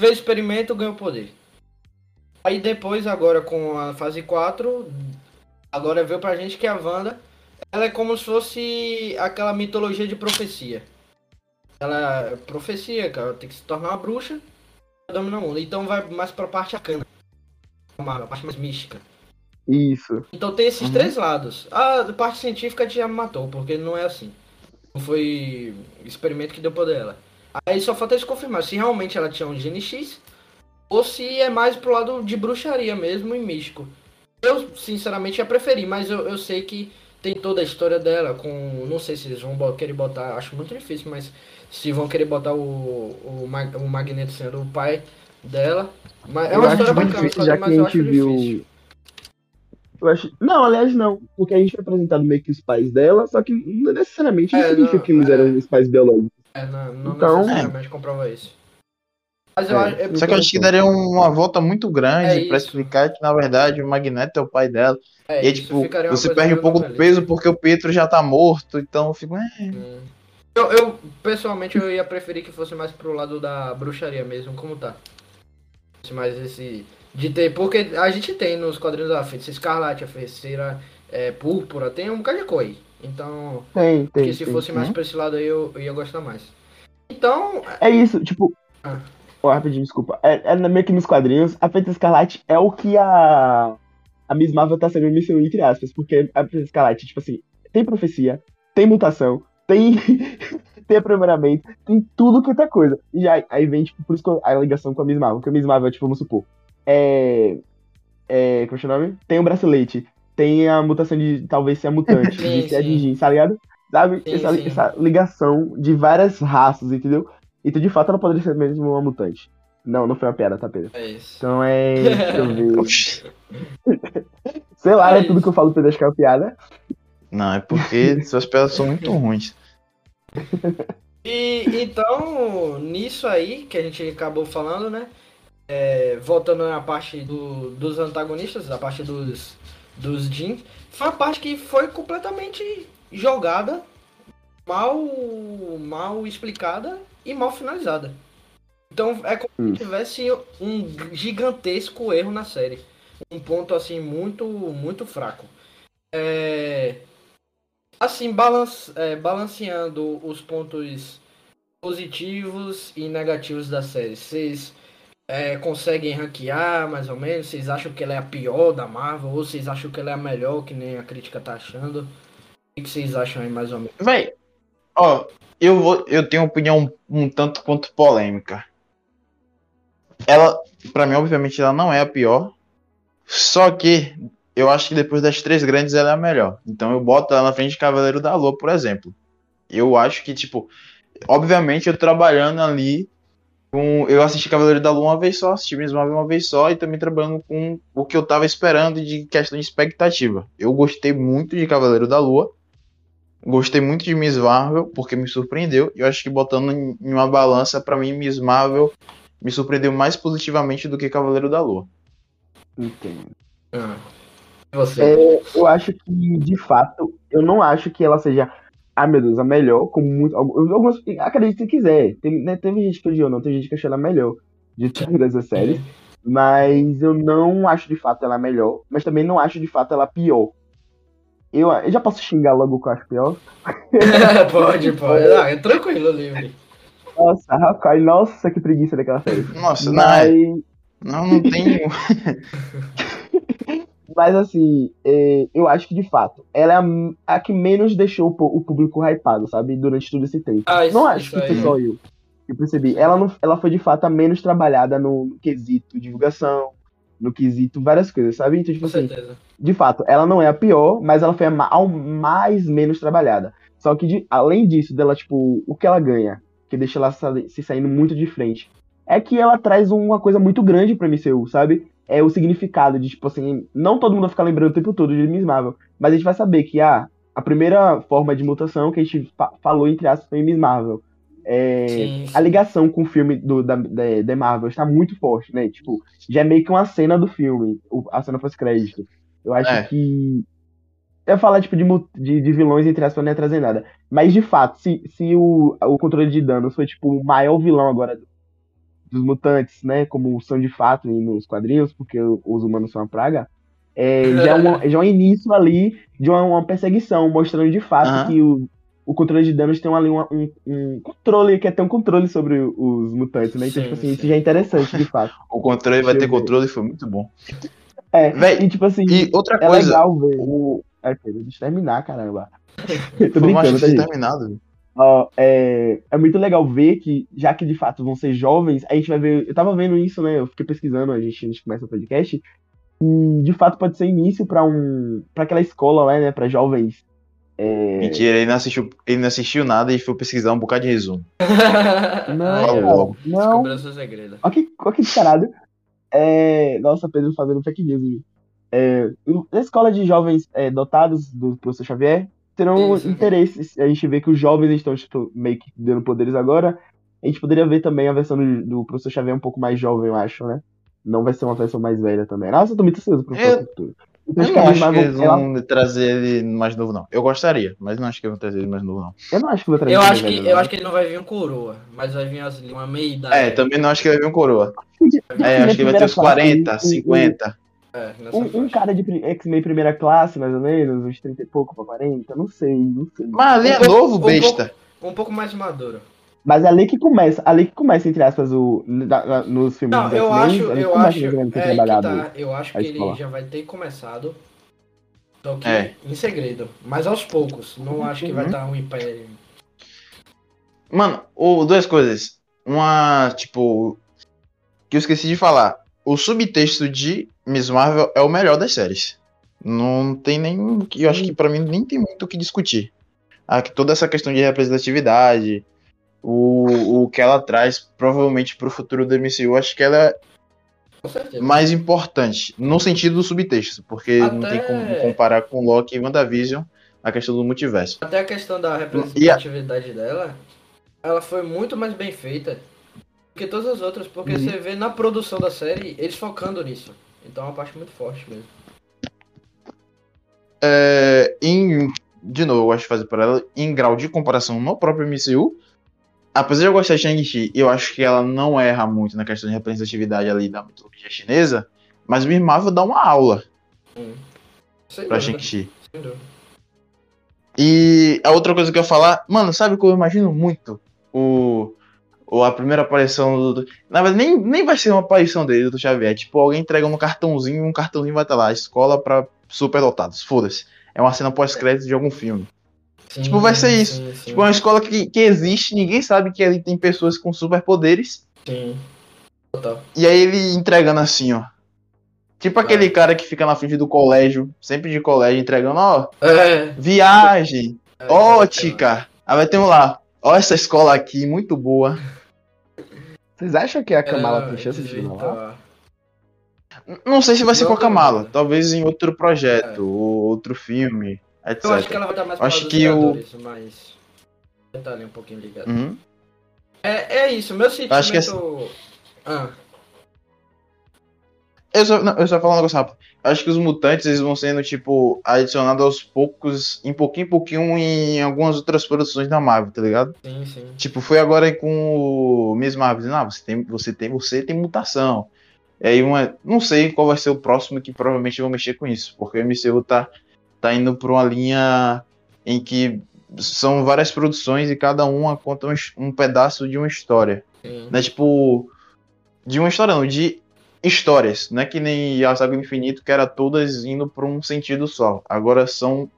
Fez experimento, ganhou poder. Aí depois, agora com a fase 4, agora veio pra gente que a Wanda, ela é como se fosse aquela mitologia de profecia. Ela é profecia, cara. Tem que se tornar uma bruxa pra dominar o mundo. Então vai mais pra parte arcana. A parte mais mística. Isso. Então tem esses uhum. três lados. A parte científica já me matou, porque não é assim. Não foi experimento que deu poder ela. Aí só falta eles confirmar se realmente ela tinha um gene X ou se é mais pro lado de bruxaria mesmo e místico. Eu, sinceramente, ia preferir, mas eu, eu sei que tem toda a história dela com. Não sei se eles vão querer botar. Acho muito difícil, mas se vão querer botar o, o, o Magneto sendo o pai dela. Mas é uma história bacana, difícil, já que a gente viu. Difícil. Eu acho... Não, aliás, não. Porque a gente foi apresentado meio que os pais dela, só que não necessariamente é, significa não, que eles é... eram os pais biológicos. É, não, não então, necessariamente é. comprova isso. Mas eu é. acho, é só que eu acho que daria uma volta muito grande é pra explicar que, na verdade, o Magneto é o pai dela. É, e, tipo, você perde um pouco do peso porque o Pietro já tá morto, então eu fico. É. Hum. Eu, eu, pessoalmente, eu ia preferir que fosse mais pro lado da bruxaria mesmo, como tá. Mais esse. De ter. Porque a gente tem nos quadrinhos da feiticeira escarlate, a feiticeira é, púrpura, tem um bocado de coi. Então. Tem, tem. Que se tem, fosse tem. mais pra esse lado aí, eu, eu ia gostar mais. Então. É isso, tipo. Ah. Oh, rapidinho, desculpa. É, é meio que nos quadrinhos, a Feiticeira Escarlate é o que a. A Miss Marvel tá sendo missão entre aspas, porque a Feiticeira Escarlate, tipo assim, tem profecia, tem mutação, tem, tem aprimoramento, tem tudo que outra coisa. E aí, aí vem, tipo, por isso que a ligação com a Miss Marvel, porque a Miss Marvel, tipo, vamos supor, é. É. Como é o nome? Tem o um bracelete, tem a mutação de talvez ser a mutante, sim, de ser a Digi, tá ligado? Sabe? Sim, essa, sim. essa ligação de várias raças, entendeu? Então, de fato, ela poderia ser mesmo uma mutante. Não, não foi uma piada, tá, Pedro? É isso. Então é. Deixa eu ver. Sei lá, é, é tudo que eu falo, Pedro, acho que é uma piada. Não, é porque suas piadas são muito ruins. E então, nisso aí que a gente acabou falando, né? É, voltando na parte do, dos antagonistas, a parte dos, dos Jin, foi uma parte que foi completamente jogada, mal, mal explicada e mal finalizada. Então é como se hum. tivesse um gigantesco erro na série. Um ponto assim muito, muito fraco. É, assim, balance, é, balanceando os pontos positivos e negativos da série. Vocês é, conseguem ranquear mais ou menos? Vocês acham que ela é a pior da Marvel? Ou vocês acham que ela é a melhor, que nem a crítica tá achando? O que vocês acham aí mais ou menos? Véi, ó, eu, vou, eu tenho uma opinião um tanto quanto polêmica. Ela, para mim, obviamente, ela não é a pior. Só que eu acho que depois das três grandes ela é a melhor. Então eu boto ela na frente de Cavaleiro da Lua, por exemplo. Eu acho que, tipo, obviamente eu trabalhando ali com, eu assisti Cavaleiro da Lua uma vez só, assisti Miss Marvel uma vez só e também trabalhando com o que eu tava esperando de questão de expectativa. Eu gostei muito de Cavaleiro da Lua, gostei muito de Miss Marvel porque me surpreendeu. E eu acho que botando em, em uma balança, para mim, Miss Marvel me surpreendeu mais positivamente do que Cavaleiro da Lua. Entendo. Ah. Você. É, eu acho que, de fato, eu não acho que ela seja, ah, meu Deus, a melhor, como muito. Algumas, acredite se quiser. Tem, né, teve gente que odiou, não, tem gente que achou ela a melhor de todas as séries. Mas eu não acho de fato ela a melhor, mas também não acho de fato ela a pior. Eu, eu já posso xingar logo o que eu acho pior? pode, pode. Ah, é tranquilo, livre. Nossa, rapaz, nossa, que preguiça daquela série. Nossa, Mas, não, não, não tem. mas assim, é, eu acho que de fato, ela é a, a que menos deixou o, público hypado, sabe? Durante todo esse tempo. Ah, isso- não acho que foi aí. só eu. Eu percebi. Ela, não, ela foi de fato a menos trabalhada no, no quesito divulgação, no quesito várias coisas, sabe? Então, tipo Com assim, certeza. de fato, ela não é a pior, mas ela foi a ma- ao mais menos trabalhada. Só que, de- além disso, dela, tipo, o que ela ganha, que deixa ela se saindo muito de frente, é que ela traz uma coisa muito grande pra MCU, sabe? É o significado de, tipo assim, não todo mundo vai ficar lembrando o tempo todo de Miss Marvel, mas a gente vai saber que, ah, a primeira forma de mutação que a gente fa- falou, entre aspas, foi em Miss Marvel. É, a ligação com o filme do, da, da, da Marvel está muito forte, né? Tipo, já é meio que uma cena do filme, o- a cena pós-crédito. Eu acho É. que. Eu falar, tipo, de, de, de vilões, entre aspas, não ia trazer nada. Mas, de fato, se, se o, o controle de danos foi, tipo, o maior vilão agora dos mutantes, né? Como são de fato nos quadrinhos, porque os humanos são uma praga, é, já, é uma- já é um início ali de uma, uma perseguição, mostrando de fato Aham. que o, o controle de danos tem ali uma- um, um controle, quer ter um controle sobre os mutantes, né? Então, Sim, tipo assim, isso sim. já é interessante, de fato. O controle vai ter ver. controle, foi muito bom. É, Véi, e tipo assim, E outra é coisa, legal ver. O... É, deixa eu terminar, caramba. Tô foi mais brincando, tá, que gente? terminado. Ó, é, é muito legal ver que, já que de fato vão ser jovens, a gente vai ver. Eu tava vendo isso, né? Eu fiquei pesquisando, a gente, a gente começa o podcast. E de fato pode ser início pra um. para aquela escola lá, né? Pra jovens. É... Mentira, ele não, assistiu, ele não assistiu nada e foi pesquisar um bocado de resumo. Não, não. Descobriu seu segredo. Olha que, olha que descarado. É... Nossa, Pedro fazendo fake news. É... Na escola de jovens é, dotados do professor Xavier, terão Isso. interesses. A gente vê que os jovens estão tipo, meio que dando poderes agora. A gente poderia ver também a versão do, do professor Xavier um pouco mais jovem, eu acho, né? Não vai ser uma versão mais velha também. Nossa, eu tô muito ansioso pro Eu- futuro. Eu Então, acho não acho que eles ela- vão trazer ele mais novo, não. Eu gostaria, mas não acho que vão trazer ele mais novo, não. eu não acho que vai trazer Eu também acho, que, velho, eu não. acho que ele não vai vir um coroa, mas vai vir assim, uma meia idade. É, também não acho que ele vai vir um coroa. É, acho que ele vai ter uns 40, 50. É, Um, um cara de X-Men primeira classe, mais ou menos, uns 30 e pouco pra 40, não sei, não sei. Mas ali Um é pouco- novo, um besta. Um pouco mais maduro. Mas é ali que começa, ali que começa, entre aspas, o, na- na- nos filmes Não, dos eu X-Men, acho, eu acho, ou é tá. Eu acho que ele escola. já vai ter começado. Só que É. em segredo. Mas aos poucos. Não acho que vai Uhum. estar um império. Mano, o, duas coisas. Uma, tipo, que eu esqueci de falar. O subtexto de Miss Marvel é o melhor das séries. Não tem nem. Eu acho que pra mim nem tem muito o que discutir. Ah, que toda essa questão de representatividade, o, o que ela traz provavelmente pro futuro do MCU, acho que ela é mais importante. No sentido do subtexto, porque não Até- tem como comparar com Loki e WandaVision a questão do multiverso. Até a questão da representatividade dela, ela foi muito mais bem feita que todas as outras, porque Uhum. você vê na produção da série eles focando nisso. Então é uma parte muito forte mesmo. É, em, de novo, eu gosto de fazer para ela em grau de comparação no próprio MCU. Apesar de eu gostar de Shang-Chi, eu acho que ela não erra muito na questão de representatividade ali da mitologia chinesa, mas o Marvel dá uma aula Hum. Pra Shang-Chi. E a outra coisa que eu ia falar, mano, sabe o que eu imagino muito? O, o a primeira aparição do. Na verdade, nem, nem vai ser uma aparição dele, do Xavier. Tipo, alguém entrega um cartãozinho e um cartãozinho vai estar lá, escola pra superdotados. Foda-se. É uma cena pós-crédito de algum filme. Sim, Tipo, vai ser isso. Sim, sim, Tipo, é uma escola que, que existe, ninguém sabe que ali tem pessoas com superpoderes. sim. Total. E aí ele entregando assim, ó. Tipo aquele É. cara que fica na frente do colégio, sempre de colégio, entregando, ó, É. viagem, é, ótica. Aí vai ter um lá, ó essa escola aqui, muito boa. Vocês acham que a Kamala tem chance de lá? Não sei se vai ser com a Kamala. Talvez em outro projeto, é. ou outro filme, etc. Eu acho que ela vai estar mais acho que o... mas... Tá ali um pouquinho ligado. Uhum. É, é isso, meu sentimento... Acho que assim... ah. Eu só, não, eu só falar um negócio rápido. Acho que os mutantes eles vão sendo, tipo, adicionados aos poucos, em pouquinho em pouquinho, em algumas outras produções da Marvel, tá ligado? Sim, sim. Tipo, foi agora com o mesmo Marvel dizendo, ah, você tem, você tem, você tem mutação. E aí uma. Não sei qual vai ser o próximo que provavelmente vão mexer com isso. Porque o MCU tá, tá indo pra uma linha em que são várias produções e cada uma conta um, um pedaço de uma história. Sim. Né? Tipo. De uma história, não, de histórias, não é que nem a Saga do Infinito, que era todas indo para um sentido só. Agora são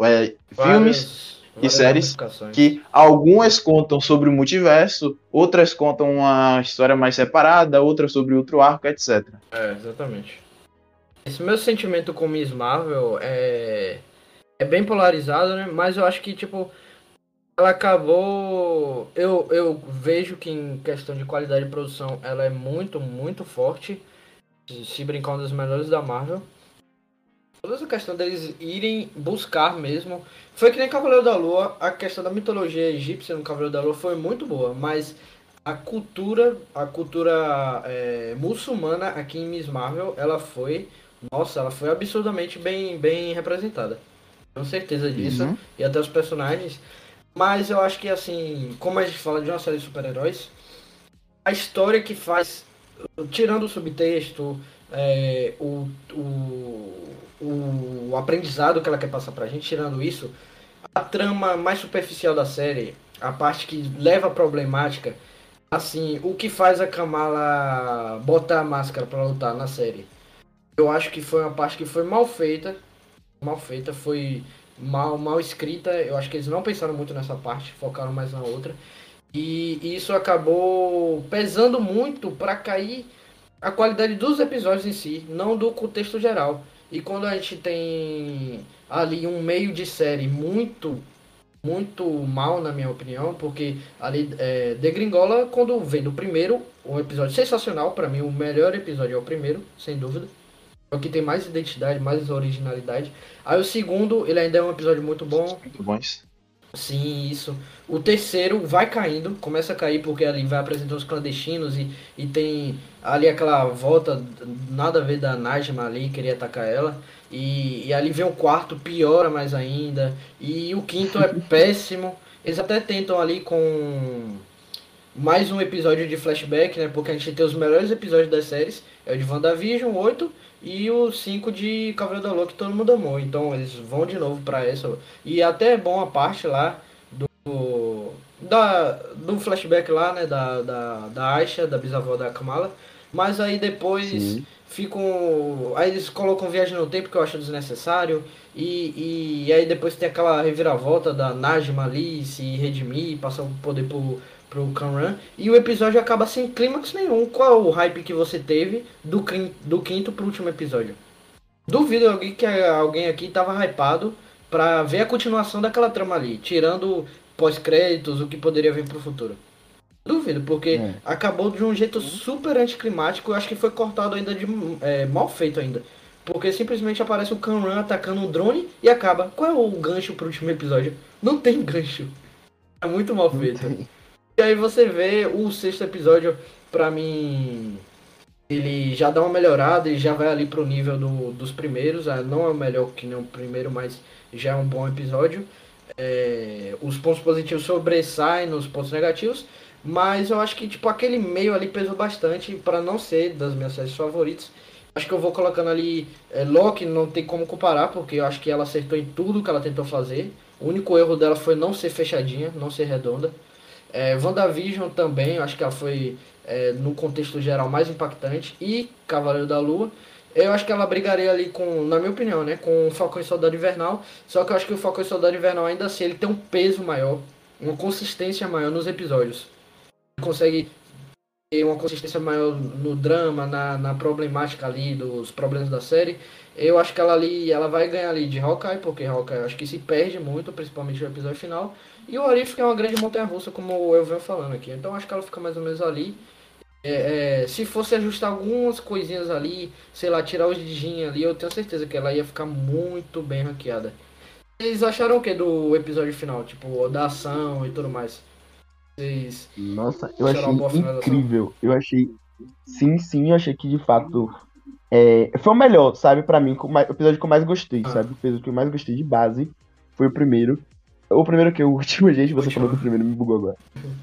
é, filmes e séries que algumas contam sobre o multiverso, outras contam uma história mais separada, outras sobre outro arco, etc. É, exatamente. Esse meu sentimento com Miss Marvel é, é bem polarizado, né? Mas eu acho que, tipo, ela acabou. Eu, eu vejo que em questão de qualidade de produção ela é muito, muito forte. Se brincar uma das melhores da Marvel. Toda essa questão deles irem buscar mesmo. Foi que nem Cavaleiro da Lua, a questão da mitologia egípcia no Cavaleiro da Lua foi muito boa, mas a cultura, a cultura é, muçulmana aqui em Miss Marvel, ela foi. Nossa, ela foi absurdamente bem, bem representada. Tenho certeza disso. Uhum. E até os personagens. Mas eu acho que, assim, como a gente fala de uma série de super-heróis, a história que faz, tirando o subtexto, é, o, o, o aprendizado que ela quer passar pra gente, tirando isso, a trama mais superficial da série, a parte que leva a problemática, assim, o que faz a Kamala botar a máscara para lutar na série. Eu acho que foi uma parte que foi mal feita, mal feita, foi mal, mal escrita. Eu acho que eles não pensaram muito nessa parte, focaram mais na outra. E, e isso acabou pesando muito para cair a qualidade dos episódios em si, não do contexto geral. E quando a gente tem ali um meio de série muito muito mal na minha opinião, porque ali é, Gringola quando vem do primeiro, um episódio sensacional para mim, o melhor episódio é o primeiro, sem dúvida. É o que tem mais identidade, mais originalidade. Aí o segundo, ele ainda é um episódio muito bom. Muito bons. Sim, isso. O terceiro vai caindo, começa a cair porque ali vai apresentar os clandestinos e, e tem ali aquela volta, nada a ver da Najma ali, queria atacar ela. E, e ali vem o quarto, piora mais ainda. E o quinto é péssimo. Eles até tentam ali com mais um episódio de flashback, né? Porque a gente tem os melhores episódios das séries. É o de WandaVision, 8 e o 5 de Cavaleiro da Lua que todo mundo amou. Então eles vão de novo para essa. E até é bom a parte lá do. Da, do flashback lá, né? Da, da, da Aisha, da bisavó da Kamala. Mas aí depois Sim. ficam. Aí eles colocam viagem no tempo que eu acho desnecessário. E, e aí depois tem aquela reviravolta da Najma ali se redimir, passar o poder pro pro Kanran. E o episódio acaba sem clímax nenhum. Qual é o hype que você teve do, do quinto pro último episódio? Duvido alguém que alguém aqui tava hypado pra ver a continuação daquela trama ali, tirando pós-créditos, o que poderia vir pro futuro. Duvido, porque é. acabou de um jeito super anticlimático. Eu acho que foi cortado ainda de é, mal feito ainda. Porque simplesmente aparece o Kanran atacando um drone e acaba. Qual é o gancho pro último episódio? Não tem gancho. É muito mal feito. E aí você vê o sexto episódio, pra mim, ele já dá uma melhorada e já vai ali pro nível do, dos primeiros. Ah, não é o melhor que nem o primeiro, mas já é um bom episódio. É, os pontos positivos sobressaem nos pontos negativos. Mas eu acho que tipo aquele meio ali pesou bastante para não ser das minhas séries favoritas. Acho que eu vou colocando ali é, Loki, não tem como comparar, porque eu acho que ela acertou em tudo que ela tentou fazer. O único erro dela foi não ser fechadinha, não ser redonda. É, WandaVision também, eu acho que ela foi, é, no contexto geral, mais impactante. E Cavaleiro da Lua. Eu acho que ela brigaria ali com, na minha opinião, né, com o Falcão e Soldado Invernal. Só que eu acho que o Falcão e Soldado Invernal, ainda assim, ele tem um peso maior, uma consistência maior nos episódios. Ele consegue ter uma consistência maior no drama, na, na problemática ali, dos problemas da série. Eu acho que ela ali, ela vai ganhar ali de Hawkeye, porque Hawkeye acho que se perde muito, principalmente no episódio final. E o Arif é uma grande montanha russa, como eu venho falando aqui. Então acho que ela fica mais ou menos ali. É, é, se fosse ajustar algumas coisinhas ali, sei lá, tirar os dedinhos ali, eu tenho certeza que ela ia ficar muito bem ranqueada. Vocês acharam o que do episódio final? Tipo, da ação e tudo mais? Vocês. Nossa, eu achei incrível. Eu achei. Sim, sim, eu achei que de fato. É... Foi o melhor, sabe, pra mim, o episódio que eu mais gostei, ah. sabe? O episódio que eu mais gostei de base foi o primeiro. O primeiro que o último, gente, você falou do primeiro, me bugou agora.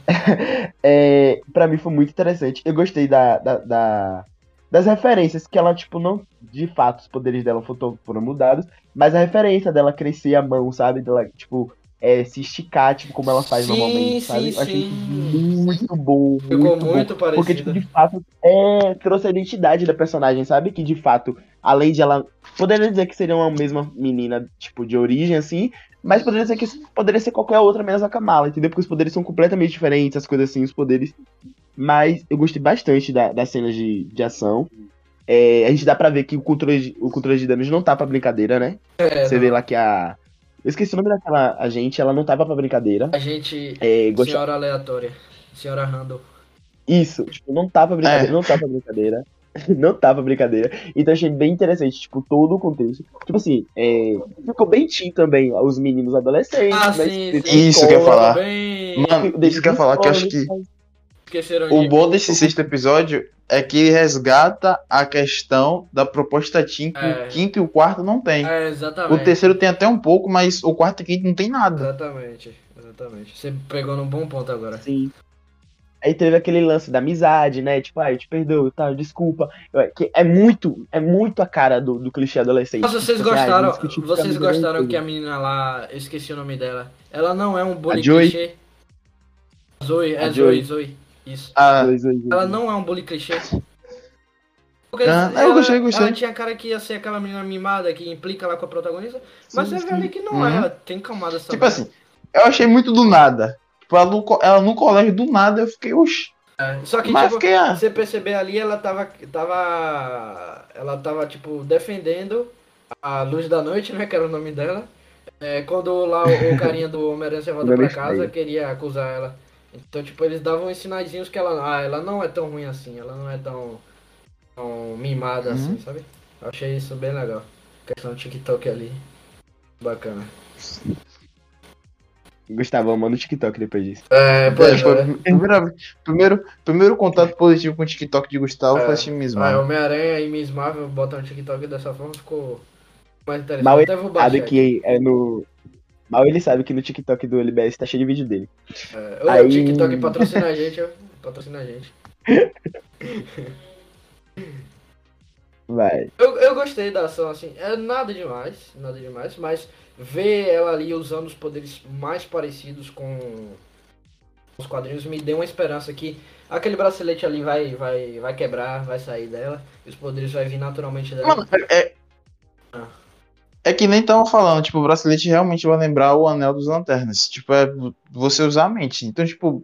é, pra mim foi muito interessante. Eu gostei da, da, da, das referências, que ela, tipo, não. De fato, os poderes dela foram, foram mudados, mas a referência dela crescer a mão, sabe? Dela, tipo, é, se esticar, tipo, como ela faz sim, normalmente, sabe? Sim, achei muito bom. Ficou muito, muito bom, parecido. Porque, tipo, de fato, é, trouxe a identidade da personagem, sabe? Que, de fato, além de ela. Poderia dizer que seria uma mesma menina, tipo, de origem, assim, mas poderia ser que poderia ser qualquer outra menos a Kamala, entendeu? Porque os poderes são completamente diferentes, as coisas assim, os poderes. Mas eu gostei bastante da, das cenas de, de ação. É, a gente dá pra ver que o controle, de, o controle de danos não tá pra brincadeira, né? É, Você não. vê lá que a. Eu esqueci o nome daquela agente, ela não tava pra brincadeira. A gente. É, Senhora aleatória. Senhora Randall. Isso, tipo, não tá pra brincadeira, É. não tá pra brincadeira. não tá pra brincadeira. Então achei bem interessante, tipo, todo o contexto. Tipo assim, é, ficou bem teen também, os meninos adolescentes, Ah, né? sim, Desde sim. Isso que eu ia falar. Bem. Mano, isso que eu ia falar, que eu acho que Esqueceram o de- bom desse sexto episódio é que ele resgata a questão da proposta Team que É. o quinto e o quarto não tem. É, O terceiro tem até um pouco, mas o quarto e quinto não tem nada. Exatamente. Exatamente. Você pegou num bom ponto agora. Sim. Aí teve aquele lance da amizade, né? Tipo, ah, eu te perdoo, tá, desculpa. Eu- que É muito, é muito a cara do, do clichê adolescente. Nossa, vocês Tipo assim, ah, gostaram? discutir Vocês gostaram que a menina lá, eu esqueci o nome dela. Ela não é um Joey? clichê. Zoe, é Zoe. Zoe. Isso. Ah. Ela não é um bully clichê. Porque Ah, eu ela, gostei, gostei. ela tinha cara que ia ser aquela menina mimada que implica lá com a protagonista, mas Sim, você vê ali que não Uhum. é, ela tem camadas também. tipo assim, eu achei muito do nada. Tipo, ela no, ela no colégio do nada, eu fiquei, oxi. É, Só que, Mas tipo, fiquei, ah, você perceber ali, ela tava, tava. Ela tava, tipo, defendendo a luz da noite, né? Que era o nome dela. É, quando lá o, o carinha do Homem-Aranha se volta pra casa, queria acusar ela. Então, tipo, eles davam uns sinaizinhos que ela. Ah, ela não é tão ruim assim, ela não é tão. tão mimada Uhum. assim, sabe? Eu achei isso bem legal. questão do TikTok ali. Bacana. Gustavo, eu mando TikTok depois disso. É, pois é. a primeira- primeiro, primeiro contato positivo com o TikTok de Gustavo É. foi assistir Miss Ah. Homem-Aranha e Miss Marvel botam no TikTok dessa forma ficou mais interessante. Mal Até vou baixar que é no. Mal ele sabe que no TikTok do LBS tá cheio de vídeo dele. É, Aí- TikTok patrocina a gente, ó. Patrocina a gente. Vai. Eu, eu gostei da ação, assim. É nada demais, nada demais, mas ver ela ali usando os poderes mais parecidos com os quadrinhos me deu uma esperança que aquele bracelete ali vai, vai, vai quebrar, vai sair dela, e os poderes vai vir naturalmente dela. Mano, é, é- Ah. É que nem tava falando, tipo, o bracelete realmente vai lembrar o anel dos lanternas. Tipo, é você usar a mente. Então, tipo,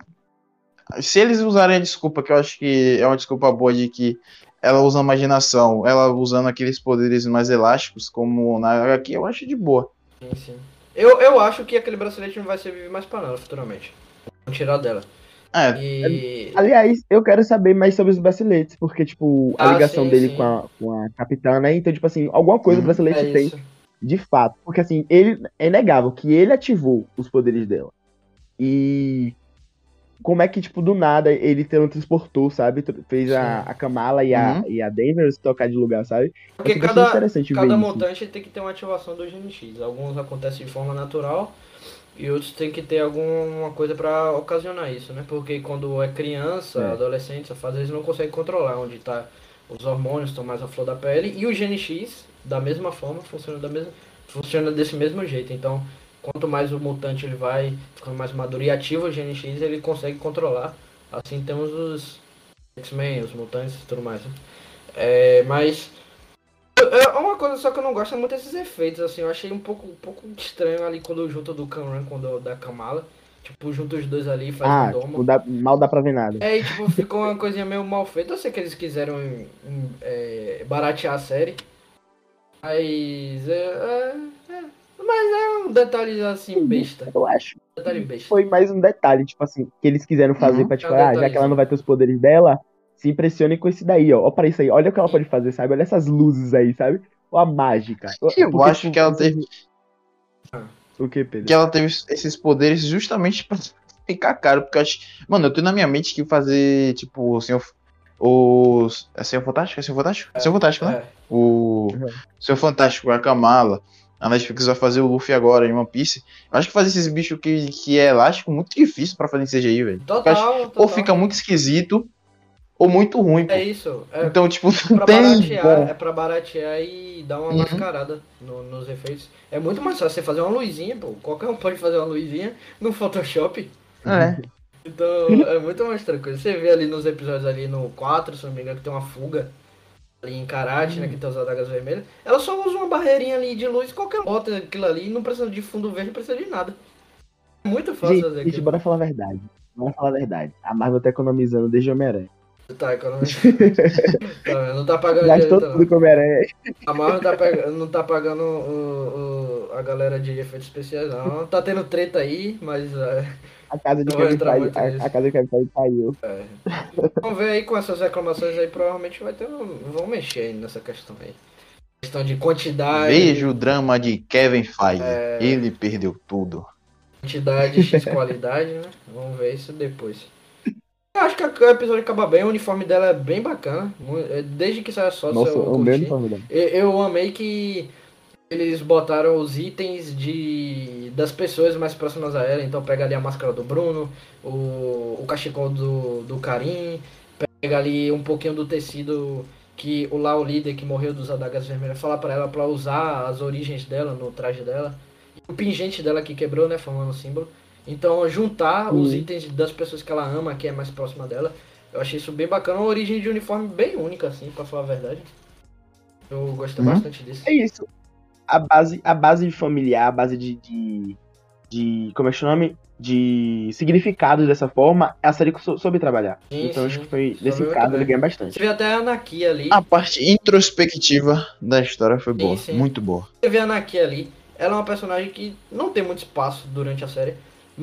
se eles usarem a desculpa, que eu acho que é uma desculpa boa de que ela usa a imaginação, ela usando aqueles poderes mais elásticos, como na HQ, eu acho de boa. Sim, sim. Eu, eu acho que aquele bracelete não vai servir mais pra nada futuramente. Vamos tirar dela. É, E. Aliás, eu quero saber mais sobre os braceletes, porque, tipo, a Ah, ligação sim, dele sim. com a, com a capitã, né? Então, tipo assim, alguma coisa Uhum. o bracelete É tem, isso. De fato. Porque, assim, ele é inegável que ele ativou os poderes dela. E como é que, tipo, do nada ele teletransportou, sabe? Fez a, a Kamala e, a, Uhum. e a Denver se tocar de lugar, sabe? Porque cada, interessante cada isso. mutante tem que ter uma ativação do GNX. Alguns acontecem de forma natural e outros tem que ter alguma coisa pra ocasionar isso, né? Porque quando é criança, É. adolescente, às vezes não consegue controlar onde tá os hormônios estão mais à flor da pele e o GNX da mesma forma funciona da mesma funciona desse mesmo jeito. Então, quanto mais o mutante ele vai ficando mais maduro e ativa o GNX, ele consegue controlar. Assim temos os X-Men, os mutantes e tudo mais. né? É, mas é uma coisa só que eu não gosto é muito desses efeitos, assim, eu achei um pouco, um pouco estranho ali quando junto do Kamran com o da Kamala. Tipo, junto os dois ali faz Ah, um domo. tipo, dá- mal dá pra ver nada. É, e tipo, ficou uma coisinha meio mal feita. Eu sei que eles quiseram é, baratear a série. Mas é, é, é, Mas é um detalhe assim, besta. Eu acho. Detalhe besta. Foi mais um detalhe, tipo assim, que eles quiseram fazer Uhum. pra, tipo, É um ah, já que ela não vai ter os poderes dela, se impressionem com esse daí, ó. Olha pra isso aí, olha o que ela pode fazer, sabe? Olha essas luzes aí, sabe? Olha a mágica. Eu Porque, acho tipo, que ela teve, O que, Pedro? que ela teve esses poderes justamente pra ficar caro. Porque eu acho. Mano, eu tenho na minha mente que fazer, tipo, o senhor. O. É Senhor Fantástico? É Senhor Fantástico? É Senhor Fantástico, né? É. O. Uhum. Senhor Fantástico, a Kamala. A Netflix vai fazer o Luffy agora em One Piece. Eu acho que fazer esses bichos que, que é elástico muito difícil pra fazer em CGI, velho. Total, total. Ou fica muito esquisito, ou muito ruim, pô. É isso. É Então, tipo, não pra tem. baratear, é pra baratear e dar uma Uhum. mascarada no- nos efeitos. É muito mais fácil você fazer uma luzinha, pô. Qualquer um pode fazer uma luzinha no Photoshop. É. Então é muito mais tranquilo. Você vê ali nos episódios ali no 4, se não me engano, que tem uma fuga ali em karate, né? Que tem as adagas vermelhas. Ela só usa uma barreirinha ali de luz, qualquer bota aquilo ali, não precisa de fundo verde, não precisa de nada. É muito fácil fazer Gente, gente, aquilo. bora falar a verdade. Bora falar a verdade. A Marvel tá economizando desde o Homem-Aranha. Tá, economia. tá, não tá pagando não. tudo com Homem-Aranha. A Marvel tá não tá pagando o, o- a galera de efeitos especiais, não. Tá tendo treta aí, mas é, A casa de Kevin Feige, a, a casa de Kevin Feige caiu. vamos ver aí com essas reclamações aí, provavelmente vai ter um, vão mexer aí nessa questão aí. Questão de quantidade, Veja o drama de Kevin Feige. É. Ele perdeu tudo. quantidade, X qualidade, né? Vamos ver isso depois. Eu acho que o episódio acaba bem, o uniforme dela é bem bacana. é, Desde que saiu só, Nossa, eu. Eu, eu amei que eles botaram os itens de das pessoas mais próximas a ela. Então pega ali a máscara do Bruno, o, o cachecol do, do Karim, pega ali um pouquinho do tecido que o lá o líder que morreu dos adagas vermelhas fala pra ela pra usar as origens dela no traje dela. E o pingente dela que quebrou, né, formando o símbolo. Então juntar os Uhum. itens das pessoas que ela ama, que é mais próxima dela. Eu achei isso bem bacana, uma origem de uniforme bem única, assim, pra falar a verdade. Eu gostei Uhum. bastante disso. É isso. A base, a base familiar, a base de, de, de- Como é que é o nome? De significados dessa forma, a série sou- soube trabalhar. Sim, então sim. acho que foi. Nesse muito caso, ele ganha bastante. Você vê até a Anaki ali. A parte introspectiva da história foi Sim, boa. sim. Muito boa. Você vê a Anaki ali. Ela é uma personagem que não tem muito espaço durante a série.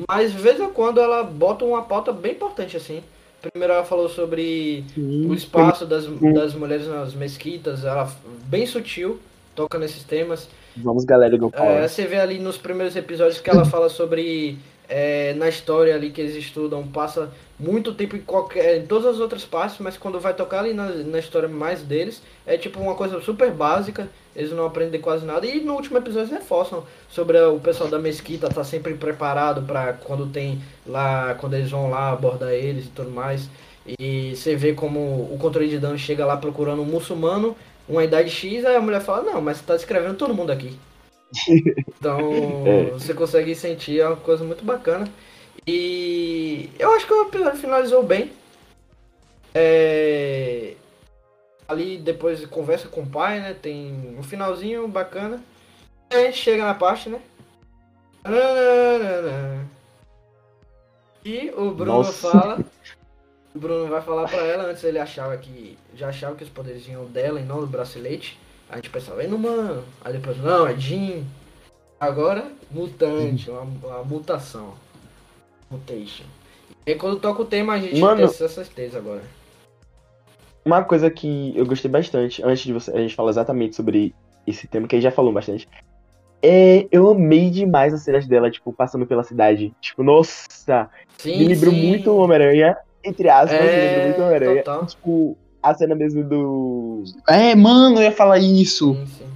Mas de vez em quando ela bota uma pauta bem importante assim. Primeiro ela falou sobre o espaço das, das mulheres nas mesquitas. Ela bem sutil, toca nesses temas. Vamos, galera do É, Power. você vê ali nos primeiros episódios que ela fala sobre é, na história ali que eles estudam, passa muito tempo em, qualquer, em todas as outras partes, mas quando vai tocar ali na, na história mais deles, é tipo uma coisa super básica, eles não aprendem quase nada. E no último episódio eles reforçam sobre o pessoal da mesquita tá sempre preparado para quando tem lá, quando eles vão lá abordar eles e tudo mais. E você vê como o controle de dano chega lá procurando um muçulmano, uma idade X, aí a mulher fala, não, mas você tá descrevendo todo mundo aqui. Então, É. você consegue sentir é uma coisa muito bacana. E eu acho que o episódio finalizou bem. É, Ali depois conversa com o pai, né? Tem um finalzinho bacana. E a gente chega na parte, né? E o Bruno Nossa. fala. O Bruno vai falar pra ela, antes ele achava que. Já achava que os poderes vinham dela e não do bracelete. A gente pensava, mano. Aí depois, não, é Jean. Agora, mutante, uma, uma mutação. Mutation. E aí quando toca o tema, a gente Mano. tem essa certeza agora. Uma coisa que eu gostei bastante, antes de você, a gente falar exatamente sobre esse tema, que a gente já falou bastante, é, eu amei demais as cenas dela, tipo, passando pela cidade. Tipo, nossa, Sim, me lembrou sim. muito o Homem-Aranha, entre aspas, lembrou muito o É, Homem-Aranha. Tipo, a cena mesmo do. É, mano, eu ia falar isso. Sim, sim.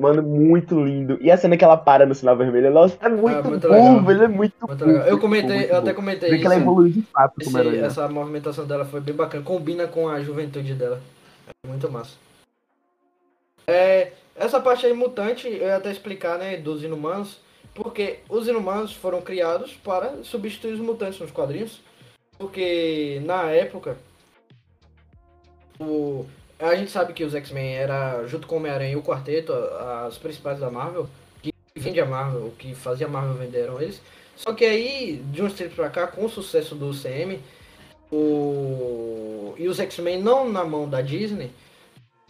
Mano, muito lindo. E a cena que ela para no sinal vermelho, nossa, é muito, muito bom, legal. velho, é muito, Muito legal. Eu comentei, muito eu até comentei que ela isso. evoluiu de fato Esse- como essa movimentação dela foi bem bacana. Combina com a juventude dela. É muito massa. É, essa parte aí mutante, eu ia até explicar, né, dos inumanos. Porque os inumanos foram criados para substituir os mutantes nos quadrinhos. Porque na época, o, a gente sabe que os X-Men era, junto com o Homem-Aranha e o Quarteto, as principais da Marvel, que vende a Marvel, o que fazia a Marvel venderam eles. Só que aí, de uns tempos pra cá, com o sucesso do CM, o... e os X-Men não na mão da Disney,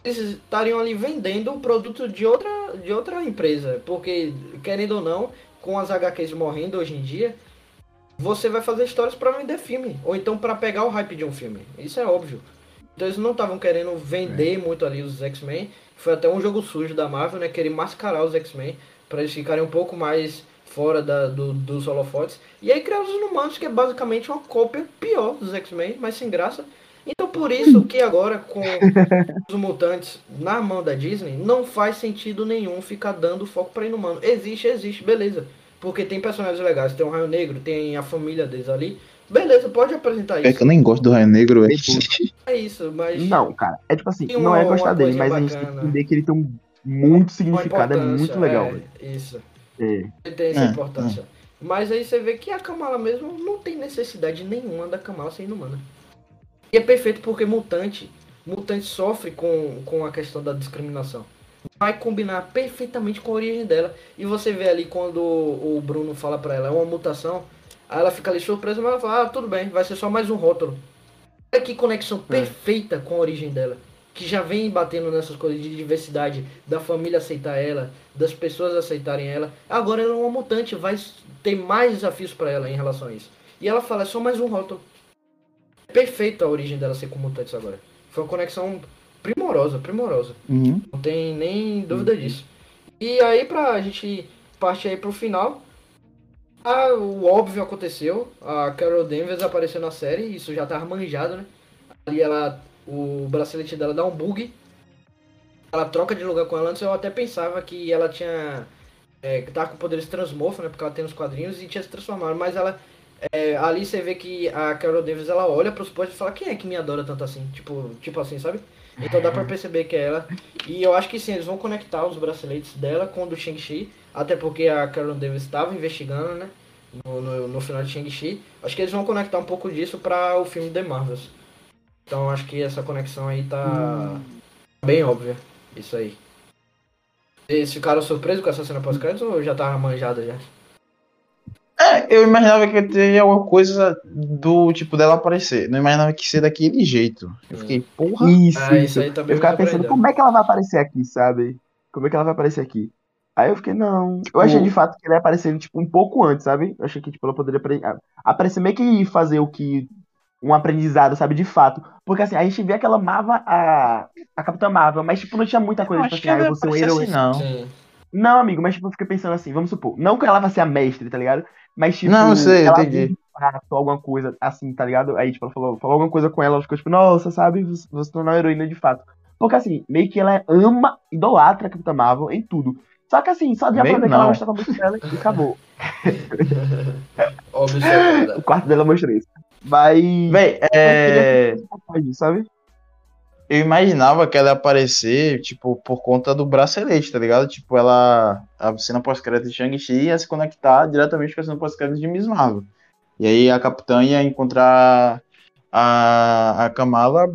eles estariam ali vendendo o produto de outra, de outra empresa. Porque, querendo ou não, com as HQs morrendo hoje em dia, você vai fazer histórias pra vender filme. Ou então pra pegar o hype de um filme. Isso é óbvio. Então eles não estavam querendo vender muito ali os X-Men. Foi até um jogo sujo da Marvel, né? Querer mascarar os X-Men para eles ficarem um pouco mais fora da, do, dos holofotes. E aí criaram os Inumanos, que é basicamente uma cópia pior dos X-Men, mas sem graça. Então por isso que agora com os mutantes na mão da Disney, não faz sentido nenhum ficar dando foco para Inumano. Existe, existe, beleza. Porque tem personagens legais, tem o Raio Negro, tem a família deles ali. Beleza, pode apresentar isso. É que eu nem gosto do Raio Negro, velho. É isso, mas. Não, cara, é tipo assim, não é gostar dele, mas coisa a gente tem que bacana. entender que ele tem um muito significado, é muito legal, é. Isso. É. Ele tem essa É, importância. Mas aí você vê que a Kamala mesmo não tem necessidade nenhuma da Kamala ser inumana. E é perfeito porque mutante, mutante sofre com, com a questão da discriminação. Vai combinar perfeitamente com a origem dela. E você vê ali quando o Bruno fala pra ela, é uma mutação, aí ela fica ali surpresa, mas ela fala, ah, tudo bem, vai ser só mais um rótulo. Olha que conexão perfeita com a origem dela. Que já vem batendo nessas coisas de diversidade, da família aceitar ela, das pessoas aceitarem ela. Agora ela é uma mutante, vai ter mais desafios pra ela em relação a isso. E ela fala, é só mais um rótulo. É perfeita a origem dela ser com mutantes agora. Foi uma conexão primorosa, primorosa. Uhum. Não tem nem dúvida disso. E aí pra gente partir aí pro final. ah, o óbvio aconteceu. A Carol Danvers apareceu na série, isso já tava manjado, né? Ali ela. O bracelete dela dá um bug. Ela troca de lugar com ela. Antes eu até pensava que ela tinha. É, que tava com poderes transmorfo, né? Porque ela tem nos quadrinhos e tinha se transformado. Mas ela. é, ali você vê que a Carol Danvers ela olha pros postos e fala: Quem é que me adora tanto assim? Tipo, tipo assim, sabe? Então dá pra perceber que é ela. E eu acho que sim, eles vão conectar os braceletes dela com o do Shang-Chi. Até porque a Carol Davis estava investigando, né? No, no, no final de Shang-Chi. Acho que eles vão conectar um pouco disso para o filme The Marvels. Então acho que essa conexão aí tá bem óbvia. Isso aí. Vocês ficaram surpresos com essa cena pós-créditos ou já tava manjada já? É, eu imaginava que teria alguma coisa do tipo dela aparecer. Não imaginava que ser daquele jeito. Eu fiquei, porra. Isso, Ah, isso isso. aí também Eu ficava pensando, como é que ela vai aparecer aqui, sabe? Como é que ela vai aparecer aqui? Aí eu fiquei, não. Tipo- Eu achei de fato que ele ia aparecer, tipo, um pouco antes, sabe? Eu achei que, tipo, ela poderia aparecer meio que fazer o que. Um aprendizado, sabe? De fato. Porque assim, a gente via que ela amava a, a Capitã Marvel, mas, tipo, não tinha muita coisa, Eu tipo assim, ah, ser um herói. assim, não. Sim. Não, amigo, mas tipo, eu fiquei pensando assim, vamos supor, não que ela vai ser a mestre, tá ligado? Mas tipo, Não, sei, ela entendi. viu de fato alguma coisa assim, tá ligado? Aí, tipo, ela falou, falou alguma coisa com ela, ela ficou tipo, nossa, sabe, você você tornou uma heroína de fato. Porque assim, meio que ela ama, idolatra a Capitã Marvel em tudo. Só que assim, só deu pra ver que ela não. gostava muito dela e acabou. É O quarto dela mostrou isso. Mas. Véi, é. Sabe? Eu imaginava que ela ia aparecer, tipo, por conta do bracelete, tá ligado? Tipo, ela. A cena pós-crédito de Shang-Chi ia se conectar diretamente com a cena pós-crédito de Miss Marvel. E aí a Capitã ia encontrar a, a Kamala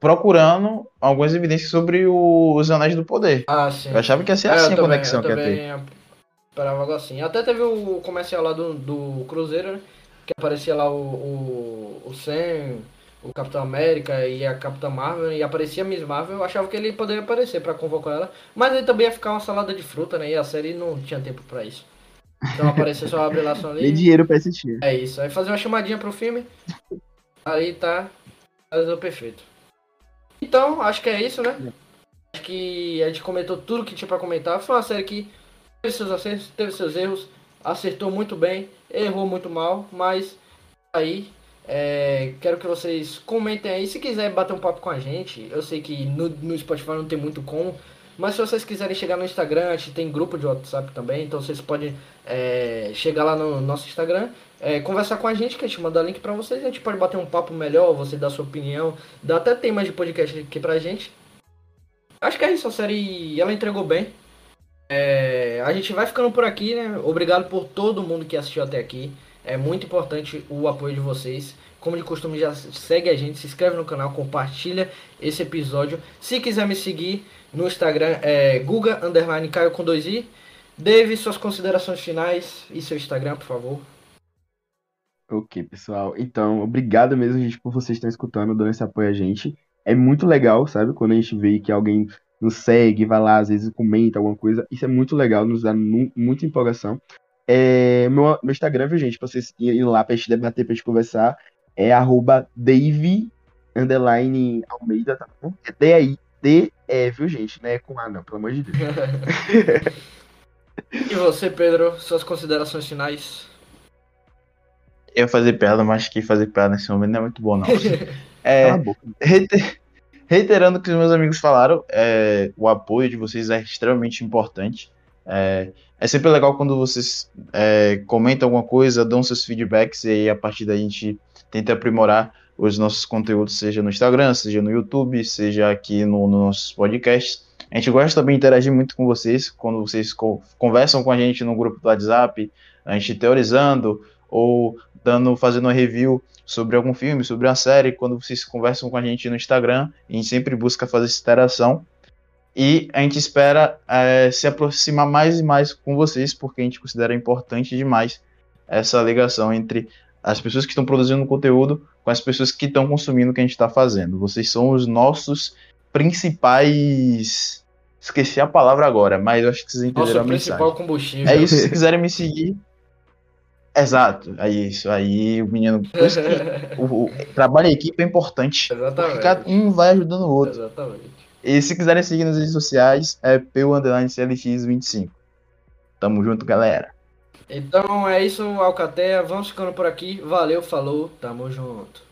procurando algumas evidências sobre o- os Anéis do Poder. Ah, sim. Eu achava que ia ser É, assim a também- conexão que ia ter. Esperava algo assim. Até teve o comercial lá do, do Cruzeiro, né? Que aparecia lá o, o, o Sam, o Capitão América e a Capitã Marvel, e aparecia a Miss Marvel. Eu achava que ele poderia aparecer pra convocar ela. Mas aí também ia ficar uma salada de fruta, né? E a série não tinha tempo pra isso. Então aparecer só abre laço Nem ali. dinheiro pra assistir. É isso. Aí fazer uma chamadinha pro filme. Aí tá. Fazendo perfeito. Então, acho que é isso, né? Acho que a gente comentou tudo que tinha pra comentar. Foi uma série que teve seus acertos, teve seus erros, acertou muito bem, errou muito mal, mas aí. É, quero que vocês comentem aí. Se quiser bater um papo com a gente, eu sei que no, no Spotify não tem muito como. Mas se vocês quiserem chegar no Instagram, a gente tem grupo de WhatsApp também, então vocês podem é, chegar lá no nosso Instagram, é, conversar com a gente, que a gente manda link pra vocês, a gente pode bater um papo melhor, você dá sua opinião, dá até temas de podcast aqui pra gente. Acho que é isso, a série ela entregou bem. É, a gente vai ficando por aqui, né? Obrigado por todo mundo que assistiu até aqui. É muito importante o apoio de vocês. Como de costume, já segue a gente, se inscreve no canal, compartilha esse episódio. Se quiser me seguir no Instagram, é Guga Underline Caio com dois i. Dave, suas considerações finais e seu Instagram, por favor. Ok, pessoal. Então, obrigado mesmo, gente, por vocês estarem escutando, dando esse apoio a gente. É muito legal, sabe? Quando a gente vê que alguém nos segue, vai lá, às vezes comenta alguma coisa. Isso é muito legal, nos dá mu- muita empolgação. É, meu, meu Instagram, viu, gente? Pra vocês irem lá pra gente debater, pra gente conversar, é arroba Dave underline Almeida, tá bom? É D aí, D é, viu, gente? Não é com A, não, pelo amor de Deus. e você, Pedro, suas considerações finais? Eu fazer piada, mas que fazer piada nesse momento não é muito bom, não. é, reiter, reiterando o que os meus amigos falaram, é, o apoio de vocês é extremamente importante. É, é sempre legal quando vocês é, comentam alguma coisa, dão seus feedbacks e aí a partir daí a gente tenta aprimorar os nossos conteúdos, seja no Instagram, seja no YouTube, seja aqui no, no nossos podcasts. A gente gosta também de interagir muito com vocês, quando vocês co conversam com a gente no grupo do WhatsApp, a gente teorizando ou dando, fazendo uma review sobre algum filme, sobre uma série, quando vocês conversam com a gente no Instagram, a gente sempre busca fazer essa interação. E a gente espera é, se aproximar mais e mais com vocês, porque a gente considera importante demais essa ligação entre as pessoas que estão produzindo conteúdo com as pessoas que estão consumindo o que a gente está fazendo. Vocês são os nossos principais. Esqueci a palavra agora, mas eu acho que vocês entenderam Nosso a mensagem. principal combustível. É isso, se quiserem me seguir. Exato, é isso. Aí o menino. o, o, trabalho em equipe é importante. Exatamente. Cada um vai ajudando o outro. Exatamente. E se quiserem seguir nas redes sociais, é PU_CLX25. Tamo junto, galera. Então é isso, Alcateia. Vamos ficando por aqui. Valeu, falou, tamo junto.